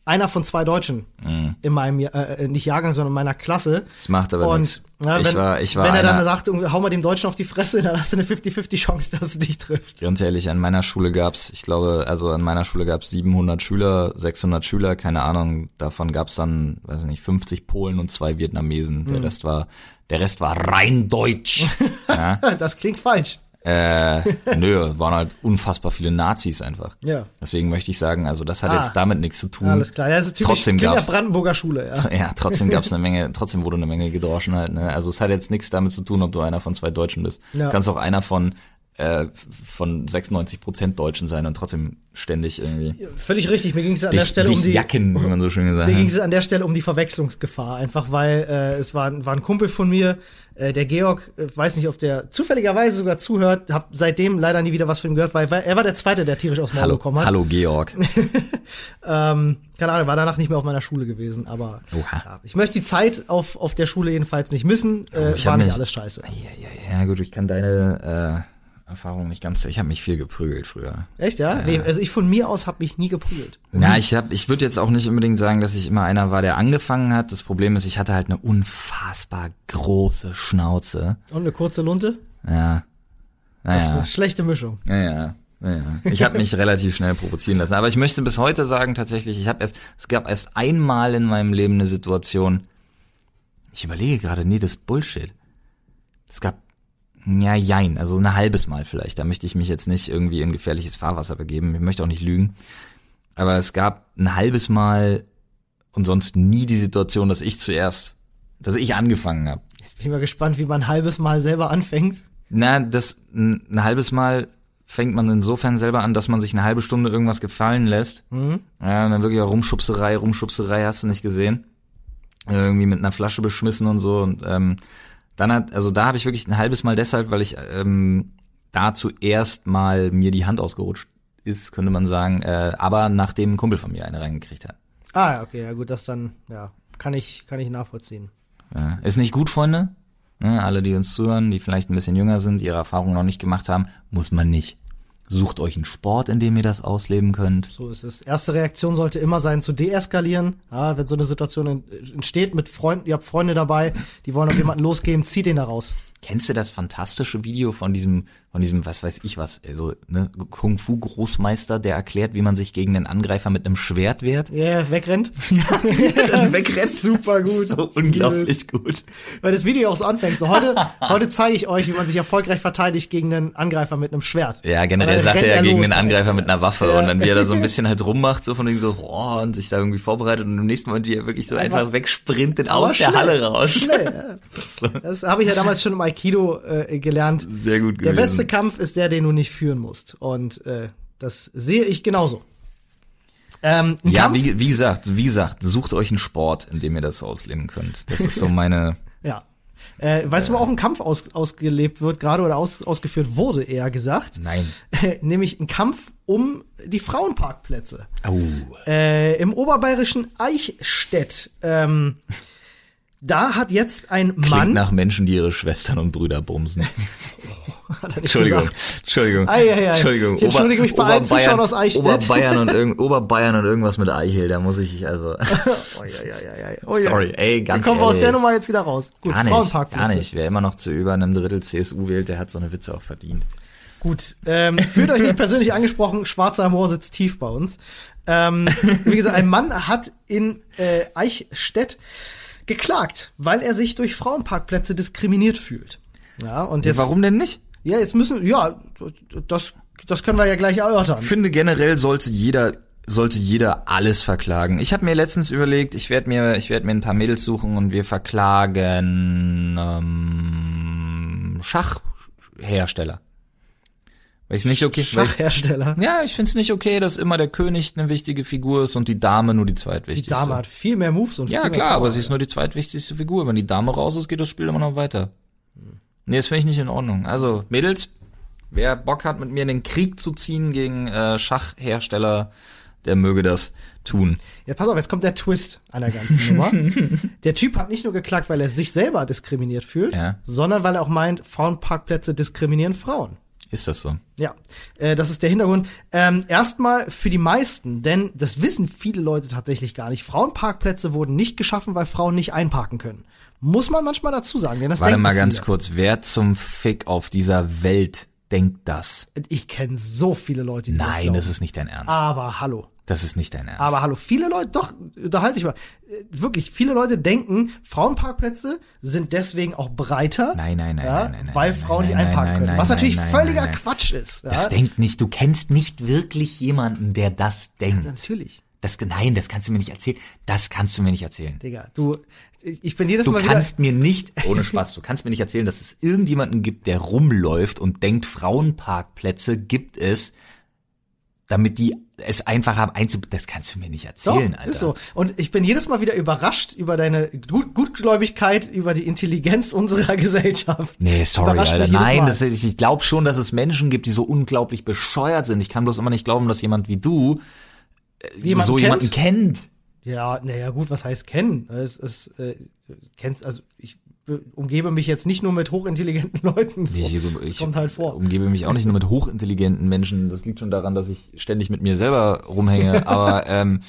einer von zwei Deutschen mm. in meinem äh, äh, nicht Jahrgang, sondern in meiner Klasse. Das macht aber nichts. Ich war, ich war wenn er dann sagt, hau mal dem Deutschen auf die Fresse, <laughs> dann hast du eine 50-50 Chance, dass es dich trifft. Ganz ehrlich, an meiner Schule gab's, ich glaube, also an meiner Schule gab's 700 Schüler, 600 Schüler, keine Ahnung. Davon gab's dann, weiß ich nicht, 50 Polen und zwei Vietnamesen. Der mm. Rest war, der Rest war rein deutsch. <laughs> ja. Das klingt falsch. Äh, nö, waren halt unfassbar viele Nazis einfach. Ja. Deswegen möchte ich sagen, also das hat ah, jetzt damit nichts zu tun. Alles klar, ja, das ist typisch trotzdem gab's, Brandenburger Schule, ja. Ja, trotzdem gab's eine <laughs> Menge, trotzdem wurde eine Menge gedroschen halt, ne? Also es hat jetzt nichts damit zu tun, ob du einer von zwei Deutschen bist. Ja. Du kannst auch einer von äh, von 96 Prozent Deutschen sein und trotzdem ständig irgendwie. Völlig richtig. Mir ging es an dich, der Stelle um die Jacken, wie man so schön gesagt. Mir ging es an der Stelle um die Verwechslungsgefahr, einfach weil äh, es war, war ein Kumpel von mir, äh, der Georg, äh, weiß nicht, ob der zufälligerweise sogar zuhört, hab seitdem leider nie wieder was von ihm gehört, weil, weil er war der zweite, der tierisch aus Maul hallo, bekommen hat. Hallo Georg. <laughs> ähm, keine Ahnung, war danach nicht mehr auf meiner Schule gewesen, aber ja, ich möchte die Zeit auf auf der Schule jedenfalls nicht missen. Äh, oh, war nicht alles scheiße. Ja, ja, ja, gut, ich kann deine äh Erfahrung nicht ganz. Ich habe mich viel geprügelt früher. Echt, ja? Äh, nee, also ich von mir aus habe mich nie geprügelt. Ja, ich habe, ich würde jetzt auch nicht unbedingt sagen, dass ich immer einer war, der angefangen hat. Das Problem ist, ich hatte halt eine unfassbar große Schnauze. Und eine kurze Lunte? Ja. Naja. Das ist eine schlechte Mischung. Ja, ja. Ja, ich habe mich relativ schnell provozieren lassen. Aber ich möchte bis heute sagen, tatsächlich, ich habe erst, es gab erst einmal in meinem Leben eine Situation. Ich überlege gerade, nee, das ist Bullshit. Es gab ja, jein, also ein halbes Mal vielleicht. Da möchte ich mich jetzt nicht irgendwie in gefährliches Fahrwasser begeben. Ich möchte auch nicht lügen. Aber es gab ein halbes Mal und sonst nie die Situation, dass ich zuerst, dass ich angefangen habe. Jetzt bin ich mal gespannt, wie man ein halbes Mal selber anfängt. Na, das ein, ein halbes Mal fängt man insofern selber an, dass man sich eine halbe Stunde irgendwas gefallen lässt. Mhm. Ja, und dann wirklich auch Rumschubserei, Rumschubserei hast du nicht gesehen. Irgendwie mit einer Flasche beschmissen und so. Und ähm, dann hat, also da habe ich wirklich ein halbes Mal deshalb, weil ich ähm, da zuerst mal mir die Hand ausgerutscht ist, könnte man sagen, äh, aber nachdem ein Kumpel von mir eine reingekriegt hat. Ah, ja, okay, ja gut, das dann, ja, kann ich, kann ich nachvollziehen. Ja. Ist nicht gut, Freunde. Ne, alle, die uns zuhören, die vielleicht ein bisschen jünger sind, ihre Erfahrungen noch nicht gemacht haben, muss man nicht. Sucht euch einen Sport, in dem ihr das ausleben könnt. So ist es. Erste Reaktion sollte immer sein, zu deeskalieren. Ja, wenn so eine Situation entsteht mit Freunden, ihr habt Freunde dabei, die wollen auf jemanden losgehen, zieht den da raus. Kennst du das fantastische Video von diesem, von diesem, was weiß ich was, also, ne, Kung Fu Großmeister, der erklärt, wie man sich gegen einen Angreifer mit einem Schwert wehrt? Ja, yeah, wegrennt. ja, wegrennt. <laughs> Super gut. So unglaublich gut. Weil das Video auch so anfängt. So, heute, heute zeige ich euch, wie man sich erfolgreich verteidigt gegen einen Angreifer mit einem Schwert. Ja, generell sagt er ja gegen einen Angreifer mit einer Waffe ja. und dann wie er da so ein <laughs> bisschen halt rummacht, so von dem so, boah, und sich da irgendwie vorbereitet und im nächsten Moment, wie er wirklich so einfach, einfach wegsprintet aus schnell, der Halle raus. Schnell, ja. <laughs> Das, das habe ich ja damals schon im Aikido äh, gelernt. Sehr gut gewesen. Der beste Kampf ist der, den du nicht führen musst. Und äh, das sehe ich genauso. Ähm, ja, wie, wie gesagt, wie gesagt, sucht euch einen Sport, in dem ihr das ausleben könnt. Das ist so meine. <laughs> ja. Äh, weißt du, wo auch ein Kampf aus, ausgelebt wird, gerade oder aus, ausgeführt wurde, eher gesagt? Nein. <laughs> Nämlich ein Kampf um die Frauenparkplätze. Oh. Äh, Im oberbayerischen Eichstätt. Ähm, Da hat jetzt ein Klingt Mann. nach Menschen, die ihre Schwestern und Brüder bumsen. <laughs> nicht Entschuldigung, gesagt. Entschuldigung, Ei, ei, ei. Entschuldigung. Ich entschuldige mich bei allen Zuschauern aus Eichstätt. Oberbayern und, irgend, <laughs> Oberbayern und irgendwas mit Eichel, da muss ich also, Oh, ja. Oh, sorry, ey, Dann ganz kommen wir aus ehrlich. der Nummer jetzt wieder raus. Gut, Gar nicht, gar nicht. Wer immer noch zu über einem Drittel CSU wählt, der hat so eine Witze auch verdient. Gut, ähm, fühlt euch nicht persönlich angesprochen, schwarzer Humor sitzt tief bei uns. Ähm, wie gesagt, ein Mann hat in äh, Eichstätt geklagt, weil er sich durch Frauenparkplätze diskriminiert fühlt. Ja, und jetzt, Warum denn nicht? ja, jetzt müssen, ja, das, das können wir ja gleich erörtern. Ich finde generell sollte jeder sollte jeder alles verklagen. Ich habe mir letztens überlegt, ich werde mir ich werde mir ein paar Mädels suchen und wir verklagen ähm, Schachhersteller. Weil ich nicht okay, ich, Schachhersteller. ja, ich finde es nicht okay, dass immer der König eine wichtige Figur ist und die Dame nur die Die zweitwichtigste. Dame hat viel mehr Moves und Ja, viel mehr klar, Power, aber sie ist nur die zweitwichtigste Figur. Wenn die Dame raus ist, geht das Spiel immer noch weiter. Nee, das finde ich nicht in Ordnung. Also, Mädels, wer Bock hat, mit mir in den Krieg zu ziehen gegen äh, Schachhersteller, der möge das tun. Ja, pass auf, jetzt kommt der Twist an der ganzen <laughs> Nummer. Der Typ hat nicht nur geklagt, weil er sich selber diskriminiert fühlt, Ja. sondern weil er auch meint, Frauenparkplätze diskriminieren Frauen. Ist das so? Ja, äh, das ist der Hintergrund. Ähm, erstmal für die meisten, denn das wissen viele Leute tatsächlich gar nicht. Frauenparkplätze wurden nicht geschaffen, weil Frauen nicht einparken können. Muss man manchmal dazu sagen, denn das Warte mal ganz viele. kurz. Wer zum Fick auf dieser Welt denkt das? Ich kenne so viele Leute, die das Nein, das ist nicht dein Ernst. Aber hallo. Das ist nicht dein Ernst. Aber hallo, viele Leute, doch, unterhalte ich mal. Äh, Wirklich, viele Leute denken, Frauenparkplätze sind deswegen auch breiter. Nein, nein, nein, ja, nein, nein, nein, weil Frauen nicht einparken können. was natürlich völliger. Quatsch ist. das ja? denkt nicht, du kennst nicht wirklich jemanden, der das denkt. Natürlich. Das, nein, das kannst du mir nicht erzählen. Das kannst du mir nicht erzählen. Digga, du, ich bin jedes Du Mal wieder. kannst mir nicht, ohne Spaß, du kannst mir nicht erzählen, dass es irgendjemanden gibt, der rumläuft und denkt, Frauenparkplätze gibt es, damit die es einfach haben einzub... Das kannst du mir nicht Doch, erzählen, Alter. ist so. Und ich bin jedes Mal wieder überrascht über deine Gut Gutgläubigkeit, über die Intelligenz unserer Gesellschaft. Nee, sorry, Alter. Nein, das, ich, ich glaube schon, dass es Menschen gibt, die so unglaublich bescheuert sind. Ich kann bloß immer nicht glauben, dass jemand wie du äh, Jemanden so kennt? jemanden kennt. Ja, naja, gut, was heißt kennen? Es ist, äh, kennst, also ich umgebe mich jetzt nicht nur mit hochintelligenten <laughs> Leuten. So. Ich, ich kommt halt vor. umgebe mich auch nicht nur mit hochintelligenten Menschen. Das liegt schon daran, dass ich ständig mit mir selber rumhänge. <laughs> Aber ähm,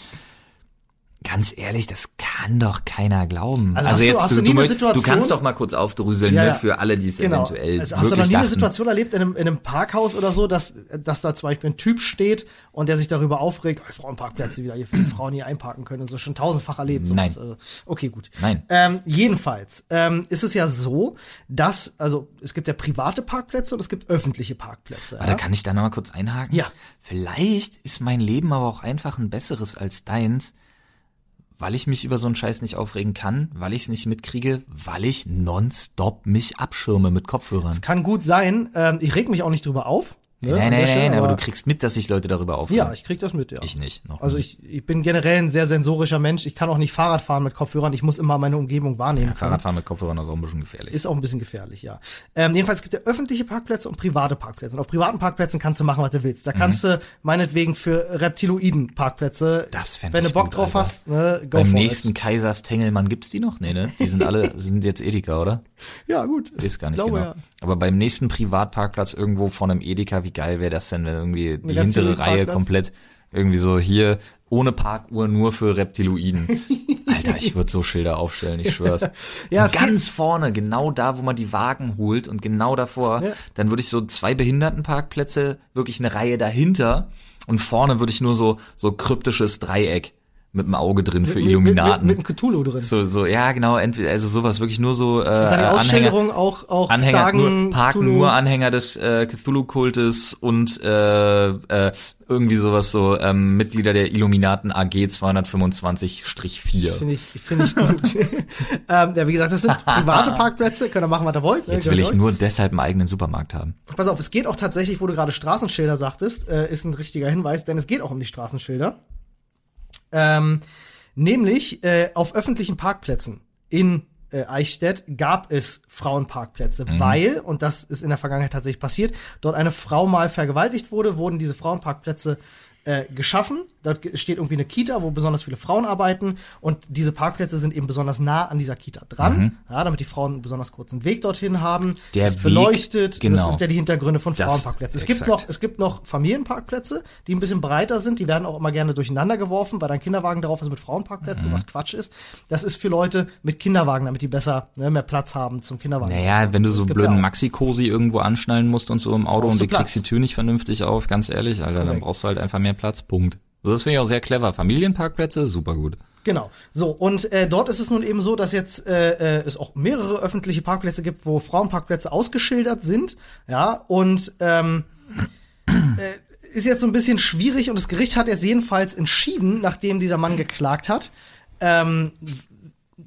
ganz ehrlich, das kann doch keiner glauben. Also du- hast du nie eine möcht- du Situation- kannst doch mal kurz aufdrüseln, Ja, ne, ja. für alle, die es Genau. eventuell Also hast du noch nie eine dachten. Situation erlebt in einem, in einem Parkhaus oder so, dass, dass da zum Beispiel ein Typ steht und der sich darüber aufregt, oh, Frauenparkplätze wieder hier für die Frauen hier einparken können und so schon tausendfach erlebt. Sowas. Nein. Also, okay, gut. Nein. Ähm, jedenfalls ähm, ist es ja so, dass, also es gibt ja private Parkplätze und es gibt öffentliche Parkplätze. Warte, ja? kann ich da noch mal kurz einhaken? Ja. Vielleicht ist mein Leben aber auch einfach ein besseres als deins, weil ich mich über so einen Scheiß nicht aufregen kann, weil ich es nicht mitkriege, weil ich nonstop mich abschirme mit Kopfhörern. Es kann gut sein, ähm, ich reg mich auch nicht drüber auf. Ne, Nein, nein, Stelle, nein, aber du kriegst mit, dass sich Leute darüber aufregen. Ja, ich krieg das mit, ja. Ich nicht. Noch Also nie. ich, ich bin generell ein sehr sensorischer Mensch. Ich kann auch nicht Fahrrad fahren mit Kopfhörern. Ich muss immer meine Umgebung wahrnehmen. ja. Fahrradfahren mit Kopfhörern ist auch ein bisschen gefährlich. Ist auch ein bisschen gefährlich, ja. Ähm, jedenfalls gibt es ja öffentliche Parkplätze und private Parkplätze. Und auf privaten Parkplätzen kannst du machen, was du willst. Da kannst du meinetwegen für Reptiloiden-Parkplätze, Mhm. Das fänd wenn du Bock gut, drauf Alter. hast, ne, go Beim nächsten it. Kaisers Tengelmann gibt's die noch? Nee, ne? Die sind alle, <laughs> sind jetzt Edeka, oder? Ja, gut. Ist gar nicht Glaube, genau. ja. Aber beim nächsten Privatparkplatz irgendwo von einem Edeka, wie geil wäre das denn, wenn irgendwie die hintere Reihe Parkplatz? komplett irgendwie so hier ohne Parkuhr nur für Reptiloiden. <laughs> Alter, ich würde so Schilder aufstellen, ich schwör's. <laughs> Ja, ganz vorne, genau da, wo man die Wagen holt und genau davor, Ja. dann würde ich so zwei Behindertenparkplätze, wirklich eine Reihe dahinter und vorne würde ich nur so so kryptisches Dreieck mit dem Auge drin für Mit- Illuminaten. Mit, mit, mit einem Cthulhu drin. so so ja, genau, entweder also sowas wirklich nur so äh, Dann die Anhänger Ausschilderung auch, auch Anhänger, Dagen, nur, parken Cthulhu. nur Anhänger des äh, Cthulhu-Kultes und äh, äh, irgendwie sowas so ähm, Mitglieder der Illuminaten AG 225-4. Finde ich, finde ich gut. <laughs> ähm, ja, wie gesagt, das sind private Parkplätze, könnt ihr machen, was ihr wollt. ne, Jetzt will ich nur deshalb einen eigenen Supermarkt haben. Pass auf, es geht auch tatsächlich, wo du gerade Straßenschilder sagtest, äh, ist ein richtiger Hinweis, denn es geht auch um die Straßenschilder. Ähm, nämlich äh, auf öffentlichen Parkplätzen in äh, Eichstätt gab es Frauenparkplätze, weil, und das ist in der Vergangenheit tatsächlich passiert, dort eine Frau mal vergewaltigt wurde, wurden diese Frauenparkplätze äh, geschaffen. Dort steht irgendwie eine Kita, wo besonders viele Frauen arbeiten und diese Parkplätze sind eben besonders nah an dieser Kita dran, mhm. ja, damit die Frauen einen besonders kurzen Weg dorthin haben. Der ist beleuchtet. Genau. Das sind ja die Hintergründe von das, Frauenparkplätzen. Es gibt noch, es gibt noch Familienparkplätze, die ein bisschen breiter sind. Die werden auch immer gerne durcheinander geworfen, weil dann Kinderwagen drauf ist mit Frauenparkplätzen, mhm. was Quatsch ist. Das ist für Leute mit Kinderwagen, damit die besser ne, mehr Platz haben zum Kinderwagen. Naja, wenn du so einen blöden ja Maxi-Cosi irgendwo anschnallen musst und so im Auto und du Platz. kriegst die Tür nicht vernünftig auf, ganz ehrlich, Alter, Korrekt. dann brauchst du halt einfach mehr Platz. Punkt. Also das finde ich auch sehr clever. Familienparkplätze, super gut. Genau. So, und äh, dort ist es nun eben so, dass jetzt äh, äh, es auch mehrere öffentliche Parkplätze gibt, wo Frauenparkplätze ausgeschildert sind. Ja, und ähm, äh, ist jetzt so ein bisschen schwierig und das Gericht hat jetzt jedenfalls entschieden, nachdem dieser Mann geklagt hat, ähm,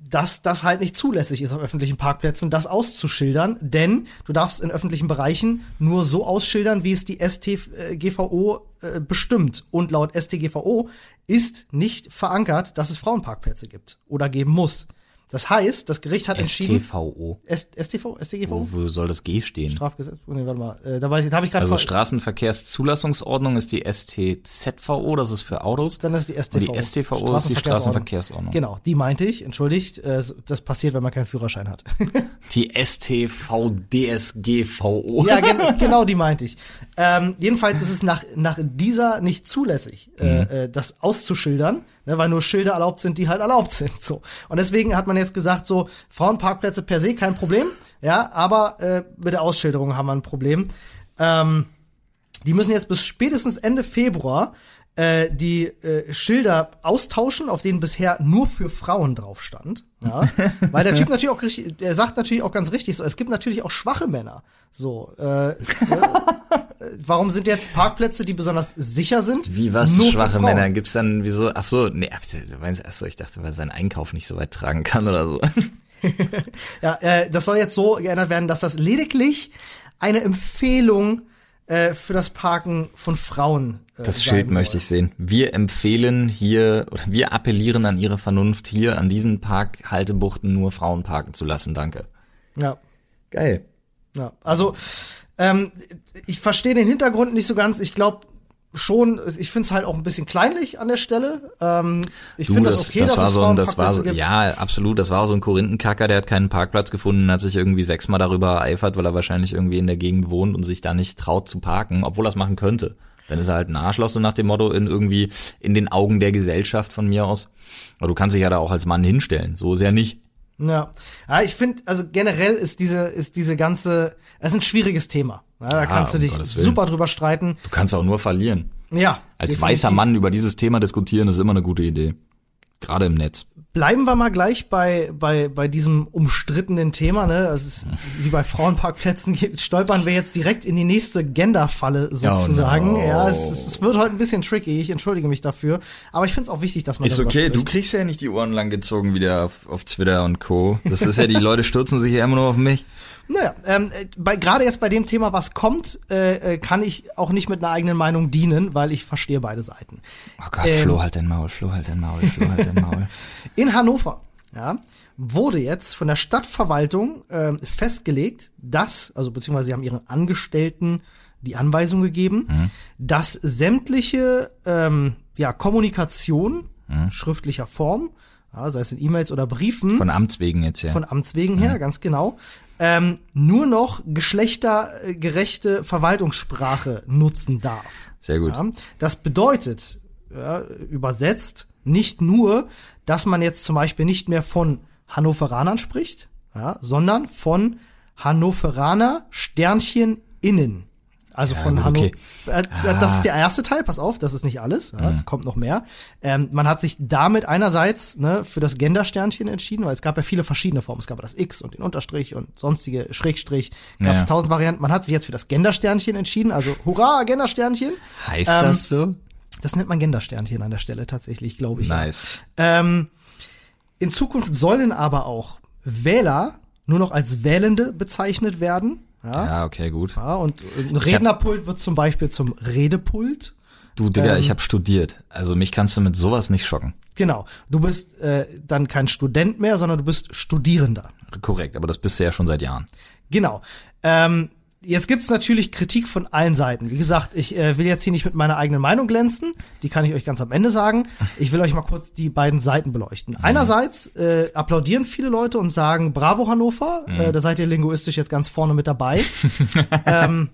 dass das halt nicht zulässig ist auf öffentlichen Parkplätzen, das auszuschildern, denn du darfst in öffentlichen Bereichen nur so ausschildern, wie es die StGVO äh, bestimmt. Und laut StGVO ist nicht verankert, dass es Frauenparkplätze gibt oder geben muss. Das heißt, das Gericht hat entschieden. STVO. S STV, StGVO? Wo, wo soll das G stehen? Strafgesetz. Nee, warte mal. Äh, da, war ich, da habe ich gerade. Also Straßenverkehrszulassungsordnung ist die STZVO, das ist für Autos. Dann ist die STVO. Und die STVO ist die Straßenverkehrsordnung. Genau, die meinte ich. Entschuldigt. Äh, das passiert, wenn man keinen Führerschein hat. <laughs> die STVDSGVO. ja, gen genau, die meinte ich. Ähm, jedenfalls ist es nach nach dieser nicht zulässig, äh, mhm. äh, das auszuschildern ne, weil nur Schilder erlaubt sind, die halt erlaubt sind. So. Und deswegen hat man jetzt gesagt, so Frauenparkplätze per se kein Problem, ja, aber äh, mit der Ausschilderung haben wir ein Problem. Ähm, die müssen jetzt bis spätestens Ende Februar äh, die äh, Schilder austauschen, auf denen bisher nur für Frauen drauf stand. Ja? <laughs> Weil der Typ natürlich auch richtig, er sagt natürlich auch ganz richtig so, es gibt natürlich auch schwache Männer. So, äh, äh, <laughs> warum sind jetzt Parkplätze, die besonders sicher sind? Wie was schwache Männer? Gibt's dann wieso? Ach so, nee, ach so, ich dachte, weil er seinen Einkauf nicht so weit tragen kann oder so. <laughs> ja, äh, das soll jetzt so geändert werden, dass das lediglich eine Empfehlung äh, für das Parken von Frauen. Äh, das Schild soll. möchte ich sehen. Wir empfehlen hier, oder wir appellieren an ihre Vernunft, hier an diesen Parkhaltebuchten nur Frauen parken zu lassen. Danke. Ja. Geil. Ja, also ähm, ich verstehe den Hintergrund nicht so ganz. Ich glaube, schon, ich finde es halt auch ein bisschen kleinlich an der Stelle. Ähm, ich finde das, das okay, das dass war es so ein, das war so, gibt. Ja, absolut. Das war so ein Korinthenkacker, der hat keinen Parkplatz gefunden, hat sich irgendwie sechsmal darüber ereifert, weil er wahrscheinlich irgendwie in der Gegend wohnt und sich da nicht traut zu parken, obwohl er es machen könnte. Dann ist er halt ein Arschloch, so nach dem Motto, in irgendwie in den Augen der Gesellschaft von mir aus. Aber du kannst dich ja da auch als Mann hinstellen. So ist er nicht. Ja, ja ich finde, also generell ist diese, ist diese ganze, es ist ein schwieriges Thema. Ja, da ja, kannst du dich super drüber streiten. Du kannst auch nur verlieren. Ja. Als definitiv. weißer Mann über dieses Thema diskutieren ist immer eine gute Idee. Gerade im Netz. Bleiben wir mal gleich bei, bei, bei diesem umstrittenen Thema, ne? Das ist <laughs> wie bei Frauenparkplätzen stolpern wir jetzt direkt in die nächste Genderfalle sozusagen. Oh no. Ja, es, es wird heute ein bisschen tricky, ich entschuldige mich dafür. Aber ich finde es auch wichtig, dass man Ist okay, spricht. du kriegst ja nicht die Ohren lang gezogen wieder auf, auf Twitter und Co. Das ist ja, die Leute stürzen sich ja immer nur auf mich. Naja, ähm, gerade jetzt bei dem Thema, was kommt, äh, äh, kann ich auch nicht mit einer eigenen Meinung dienen, weil ich verstehe beide Seiten. Oh Gott, ähm, Flo halt dein Maul, Flo halt dein Maul, Flo halt dein Maul. <laughs> In Hannover, ja, wurde jetzt von der Stadtverwaltung äh, festgelegt, dass, also beziehungsweise sie haben ihren Angestellten die Anweisung gegeben, mhm. dass sämtliche ähm, ja, Kommunikation mhm. schriftlicher Form, ja, sei es in E-Mails oder Briefen. Von Amts wegen jetzt ja. Von Amts wegen her, mhm. ganz genau ähm, nur noch geschlechtergerechte Verwaltungssprache nutzen darf. Sehr gut. Ja, das bedeutet, ja, übersetzt, nicht nur, dass man jetzt zum Beispiel nicht mehr von Hannoveranern spricht, ja, sondern von Hannoveraner Sternchen innen. Also ja, von Hanno. Okay. Äh, das ist der erste Teil, pass auf, das ist nicht alles. Ja, mhm. Es kommt noch mehr. Ähm, man hat sich damit einerseits ne, für das Gendersternchen entschieden, weil es gab ja viele verschiedene Formen. Es gab das X und den Unterstrich und sonstige Schrägstrich. Gab es ja. tausend Varianten. Man hat sich jetzt für das Gendersternchen entschieden. Also hurra, Gendersternchen. Heißt ähm, das so? Das nennt man Gendersternchen an der Stelle tatsächlich, glaube ich. Nice. Ähm, in Zukunft sollen aber auch Wähler nur noch als Wählende bezeichnet werden. Ja, ja okay, gut. Ja, und ein Rednerpult wird zum Beispiel zum Redepult. Du, Digga, ähm, ich habe studiert. Also mich kannst du mit sowas nicht schocken. Genau. Du bist äh, dann kein Student mehr, sondern du bist Studierender. Korrekt, aber das bist du ja schon seit Jahren. Genau. Ähm, Jetzt gibt's natürlich Kritik von allen Seiten. Wie gesagt, ich äh, will jetzt hier nicht mit meiner eigenen Meinung glänzen. Die kann ich euch ganz am Ende sagen. Ich will euch mal kurz die beiden Seiten beleuchten. Mhm. Einerseits äh, applaudieren viele Leute und sagen, bravo Hannover, mhm. äh, da seid ihr linguistisch jetzt ganz vorne mit dabei. <laughs> ähm,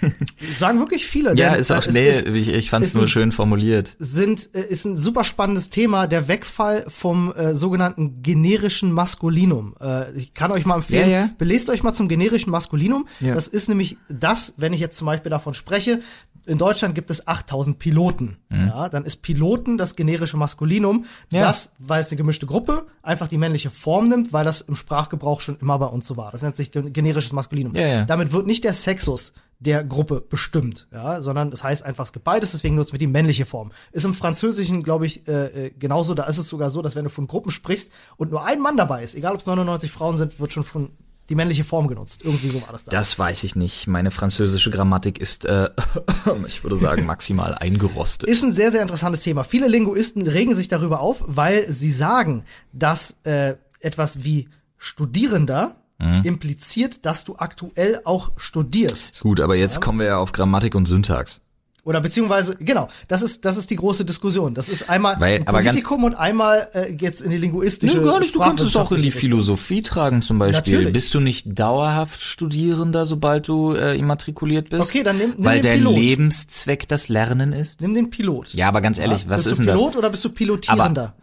<laughs> Sagen wirklich viele. ja, ist auch, nee, ist, ich, ich fand es nur ein, schön formuliert. Sind, äh, ist ein super spannendes Thema, der Wegfall vom äh, sogenannten generischen Maskulinum. Äh, ich kann euch mal empfehlen, ja, ja. belest euch mal zum generischen Maskulinum. Ja. Das ist nämlich das, wenn ich jetzt zum Beispiel davon spreche, in Deutschland gibt es 8000 Piloten. Mhm. Ja, dann ist Piloten das generische Maskulinum. Ja. Das, weil es eine gemischte Gruppe einfach die männliche Form nimmt, weil das im Sprachgebrauch schon immer bei uns so war. Das nennt sich generisches Maskulinum. Ja. Damit wird nicht der Sexus der Gruppe bestimmt, ja, sondern das heißt einfach, es gibt beides, deswegen nutzen wir die männliche Form. Ist im Französischen, glaube ich, äh, äh, genauso, da ist es sogar so, dass wenn du von Gruppen sprichst und nur ein Mann dabei ist, egal ob es 99 Frauen sind, wird schon von die männliche Form genutzt. Irgendwie so war das da. Das weiß ich nicht. Meine französische Grammatik ist, äh, <laughs> ich würde sagen, maximal eingerostet. Ist ein sehr, sehr interessantes Thema. Viele Linguisten regen sich darüber auf, weil sie sagen, dass äh, etwas wie Studierender mhm. impliziert, dass du aktuell auch studierst. Gut, aber jetzt ja. kommen wir ja auf Grammatik und Syntax. Oder beziehungsweise, genau, das ist, das ist die große Diskussion. Das ist einmal Weil, ein Politikum und einmal äh, jetzt in die linguistische ja, gar nicht, Du kannst es auch in die Philosophie tragen zum Beispiel. Natürlich. Bist du nicht dauerhaft Studierender, sobald du äh, immatrikuliert bist? Okay, dann nimm, nimm Weil dein Pilot. Lebenszweck das Lernen ist? Nimm den Pilot. Ja, aber ganz ehrlich, ja, was ist denn das? Bist du Pilot oder bist du Pilotierender?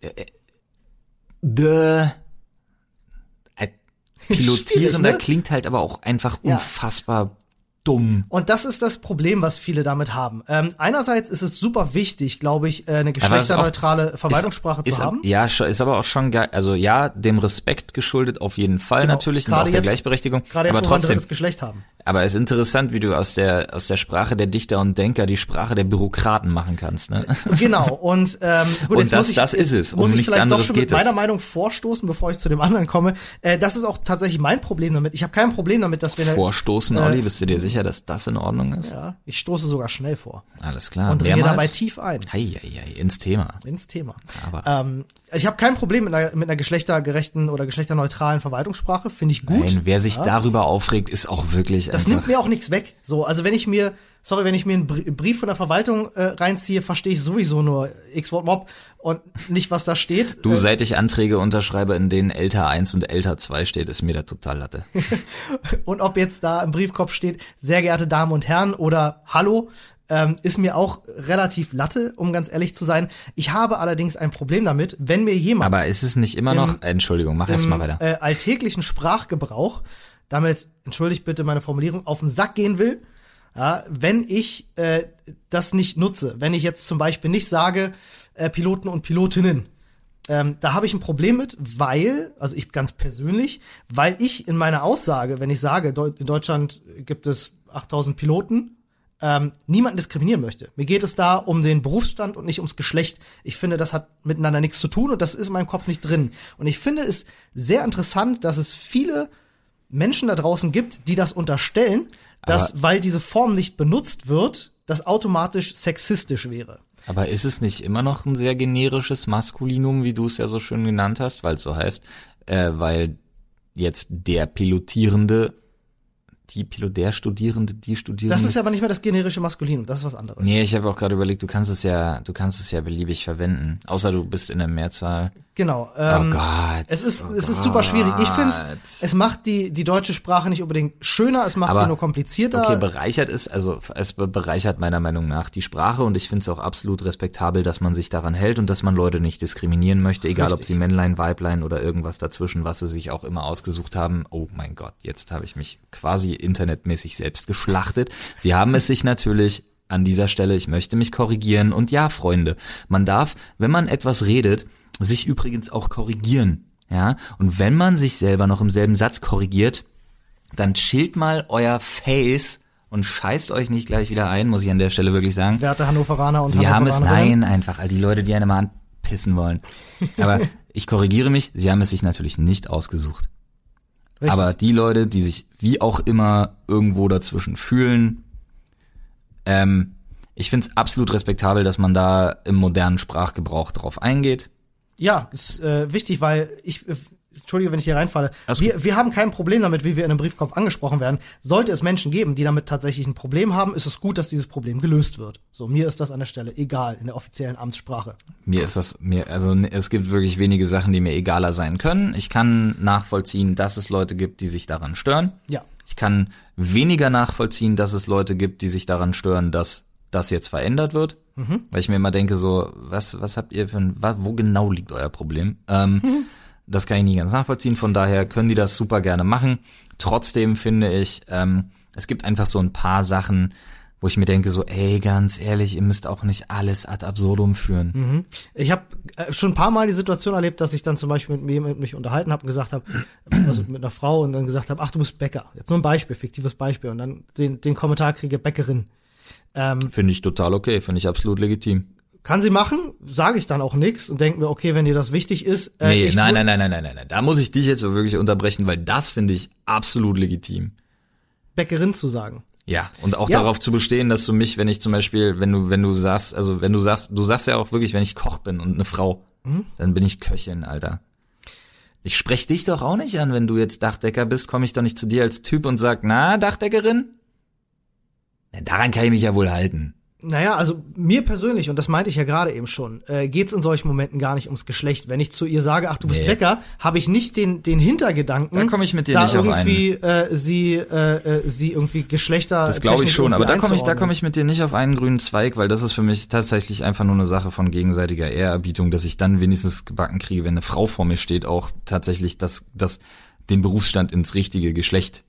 Aber, äh, äh, Pilotierender ne? klingt halt aber auch einfach unfassbar dumm. Und das ist das Problem, was viele damit haben. Ähm, einerseits ist es super wichtig, glaube ich, äh, eine geschlechterneutrale Verwaltungssprache ist, zu haben. Ja, ist aber auch schon geil. Also ja, dem Respekt geschuldet auf jeden Fall genau. natürlich und auch der jetzt, Gleichberechtigung. Gerade jetzt, aber trotzdem. Wir Geschlecht haben. Aber es ist interessant, wie du aus der aus der Sprache der Dichter und Denker die Sprache der Bürokraten machen kannst. Ne? Genau. Und ähm, <laughs> gut, und das, ich, das ist es. Um muss ich nichts vielleicht doch schon mit meiner es. Meinung vorstoßen, bevor ich zu dem anderen komme. Äh, das ist auch tatsächlich mein Problem damit. Ich habe kein Problem damit, dass wir vorstoßen, eine, Olli. Bist du dir sicher, dass das in Ordnung ist? Ja, ich stoße sogar schnell vor. Alles klar. Und dringe dabei tief ein. Hei, hei, hei, ins Thema. Ins Thema. Aber ähm, ich habe kein Problem mit einer, mit einer geschlechtergerechten oder geschlechterneutralen Verwaltungssprache, finde ich gut. Nein, wer sich ja. darüber aufregt, ist auch wirklich Das nimmt mir auch nichts weg. So, also wenn ich mir sorry, wenn ich mir einen Brief von der Verwaltung äh, reinziehe, verstehe ich sowieso nur X-Wort Mob und nicht, was da steht. Du, äh, seit ich Anträge unterschreibe, in denen älter 1 und älter 2 steht, ist mir da total Latte. <laughs> und ob jetzt da im Briefkopf steht, sehr geehrte Damen und Herren oder Hallo, ähm, ist mir auch relativ Latte, um ganz ehrlich zu sein. Ich habe allerdings ein Problem damit, wenn mir jemand. Aber ist es nicht immer im, noch, Entschuldigung, mach erst mal weiter. Äh, alltäglichen Sprachgebrauch, damit, entschuldigt bitte meine Formulierung, auf den Sack gehen will, ja, wenn ich äh, das nicht nutze, wenn ich jetzt zum Beispiel nicht sage, äh, Piloten und Pilotinnen, ähm, da habe ich ein Problem mit, weil, also ich ganz persönlich, weil ich in meiner Aussage, wenn ich sage, in Deutschland gibt es 8000 Piloten, ähm, niemanden diskriminieren möchte. Mir geht es da um den Berufsstand und nicht ums Geschlecht. Ich finde, das hat miteinander nichts zu tun und das ist in meinem Kopf nicht drin. Und ich finde es sehr interessant, dass es viele Menschen da draußen gibt, die das unterstellen, dass, aber weil diese Form nicht benutzt wird, das automatisch sexistisch wäre. Aber ist es nicht immer noch ein sehr generisches Maskulinum, wie du es ja so schön genannt hast, weil es so heißt, äh, weil jetzt der Pilotierende die Pilot, der Studierende, die Studierende. Das ist aber nicht mehr das generische Maskulinum, das ist was anderes. Nee, ich habe auch gerade überlegt, du kannst es ja, du kannst es ja beliebig verwenden, außer du bist in der Mehrzahl. Genau. Oh ähm, oh Gott. Es ist, oh es ist super schwierig. Ich finde es macht die, die deutsche Sprache nicht unbedingt schöner, es macht Aber, sie nur komplizierter. Okay, bereichert ist, also es bereichert meiner Meinung nach die Sprache und ich finde es auch absolut respektabel, dass man sich daran hält und dass man Leute nicht diskriminieren möchte, egal Richtig. ob sie Männlein, Weiblein oder irgendwas dazwischen, was sie sich auch immer ausgesucht haben. Oh mein Gott, jetzt habe ich mich quasi internetmäßig selbst geschlachtet. Sie haben es sich natürlich an dieser Stelle, ich möchte mich korrigieren und ja, Freunde, man darf, wenn man etwas redet, sich übrigens auch korrigieren. Ja, und wenn man sich selber noch im selben Satz korrigiert, dann chillt mal euer Face und scheißt euch nicht gleich wieder ein, muss ich an der Stelle wirklich sagen. Werte Hannoveraner und Sie haben es, nein, einfach all die Leute, die einen mal anpissen wollen. Aber <laughs> ich korrigiere mich, sie haben es sich natürlich nicht ausgesucht. Richtig. Aber die Leute, die sich wie auch immer irgendwo dazwischen fühlen, ähm, ich finde es absolut respektabel, dass man da im modernen Sprachgebrauch drauf eingeht. Ja, ist äh, wichtig, weil ich Entschuldige, wenn ich hier reinfalle. Wir, wir haben kein Problem damit, wie wir in einem Briefkopf angesprochen werden. Sollte es Menschen geben, die damit tatsächlich ein Problem haben, ist es gut, dass dieses Problem gelöst wird. So, mir ist das an der Stelle egal in der offiziellen Amtssprache. Mir ist das, mir, also es gibt wirklich wenige Sachen, die mir egaler sein können. Ich kann nachvollziehen, dass es Leute gibt, die sich daran stören. Ja. Ich kann weniger nachvollziehen, dass es Leute gibt, die sich daran stören, dass das jetzt verändert wird. Mhm. Weil ich mir immer denke, so, was, was habt ihr für ein, wo genau liegt euer Problem? Ähm, mhm. <laughs> Das kann ich nie ganz nachvollziehen. Von daher können die das super gerne machen. Trotzdem finde ich, ähm, es gibt einfach so ein paar Sachen, wo ich mir denke, so, ey, ganz ehrlich, ihr müsst auch nicht alles ad absurdum führen. Mhm. Ich habe äh, schon ein paar Mal die Situation erlebt, dass ich dann zum Beispiel mit mir mit mich unterhalten habe und gesagt habe, <clears throat> also mit einer Frau und dann gesagt habe, ach, du bist Bäcker. Jetzt nur ein Beispiel, fiktives Beispiel. Und dann den, den Kommentar kriege, Bäckerin. Ähm, finde ich total okay, finde ich absolut legitim. Kann sie machen, sage ich dann auch nix und denke mir, okay, wenn dir das wichtig ist. Äh, nee, nein, nein, nein, nein, nein, nein, nein. Da muss ich dich jetzt wirklich unterbrechen, weil das finde ich absolut legitim. Bäckerin zu sagen. Ja, und auch ja. darauf zu bestehen, dass du mich, wenn ich zum Beispiel, wenn du, wenn du sagst, also wenn du sagst, du sagst ja auch wirklich, wenn ich Koch bin und eine Frau, mhm. dann bin ich Köchin, Alter. Ich sprech dich doch auch nicht an, wenn du jetzt Dachdecker bist, komme ich doch nicht zu dir als Typ und sag, na, Dachdeckerin? Daran kann ich mich ja wohl halten. Naja, also mir persönlich, und das meinte ich ja gerade eben schon, äh, geht es in solchen Momenten gar nicht ums Geschlecht. Wenn ich zu ihr sage, ach du bist nee. Bäcker, habe ich nicht den, den Hintergedanken, da komme ich mit dir da nicht irgendwie auf einen. Äh, sie, äh, äh, sie irgendwie Geschlechter. Das glaube ich schon, aber da komme ich, da komme ich mit dir nicht auf einen grünen Zweig, weil das ist für mich tatsächlich einfach nur eine Sache von gegenseitiger Ehrerbietung, dass ich dann wenigstens gebacken kriege, wenn eine Frau vor mir steht, auch tatsächlich das, das den Berufsstand ins richtige Geschlecht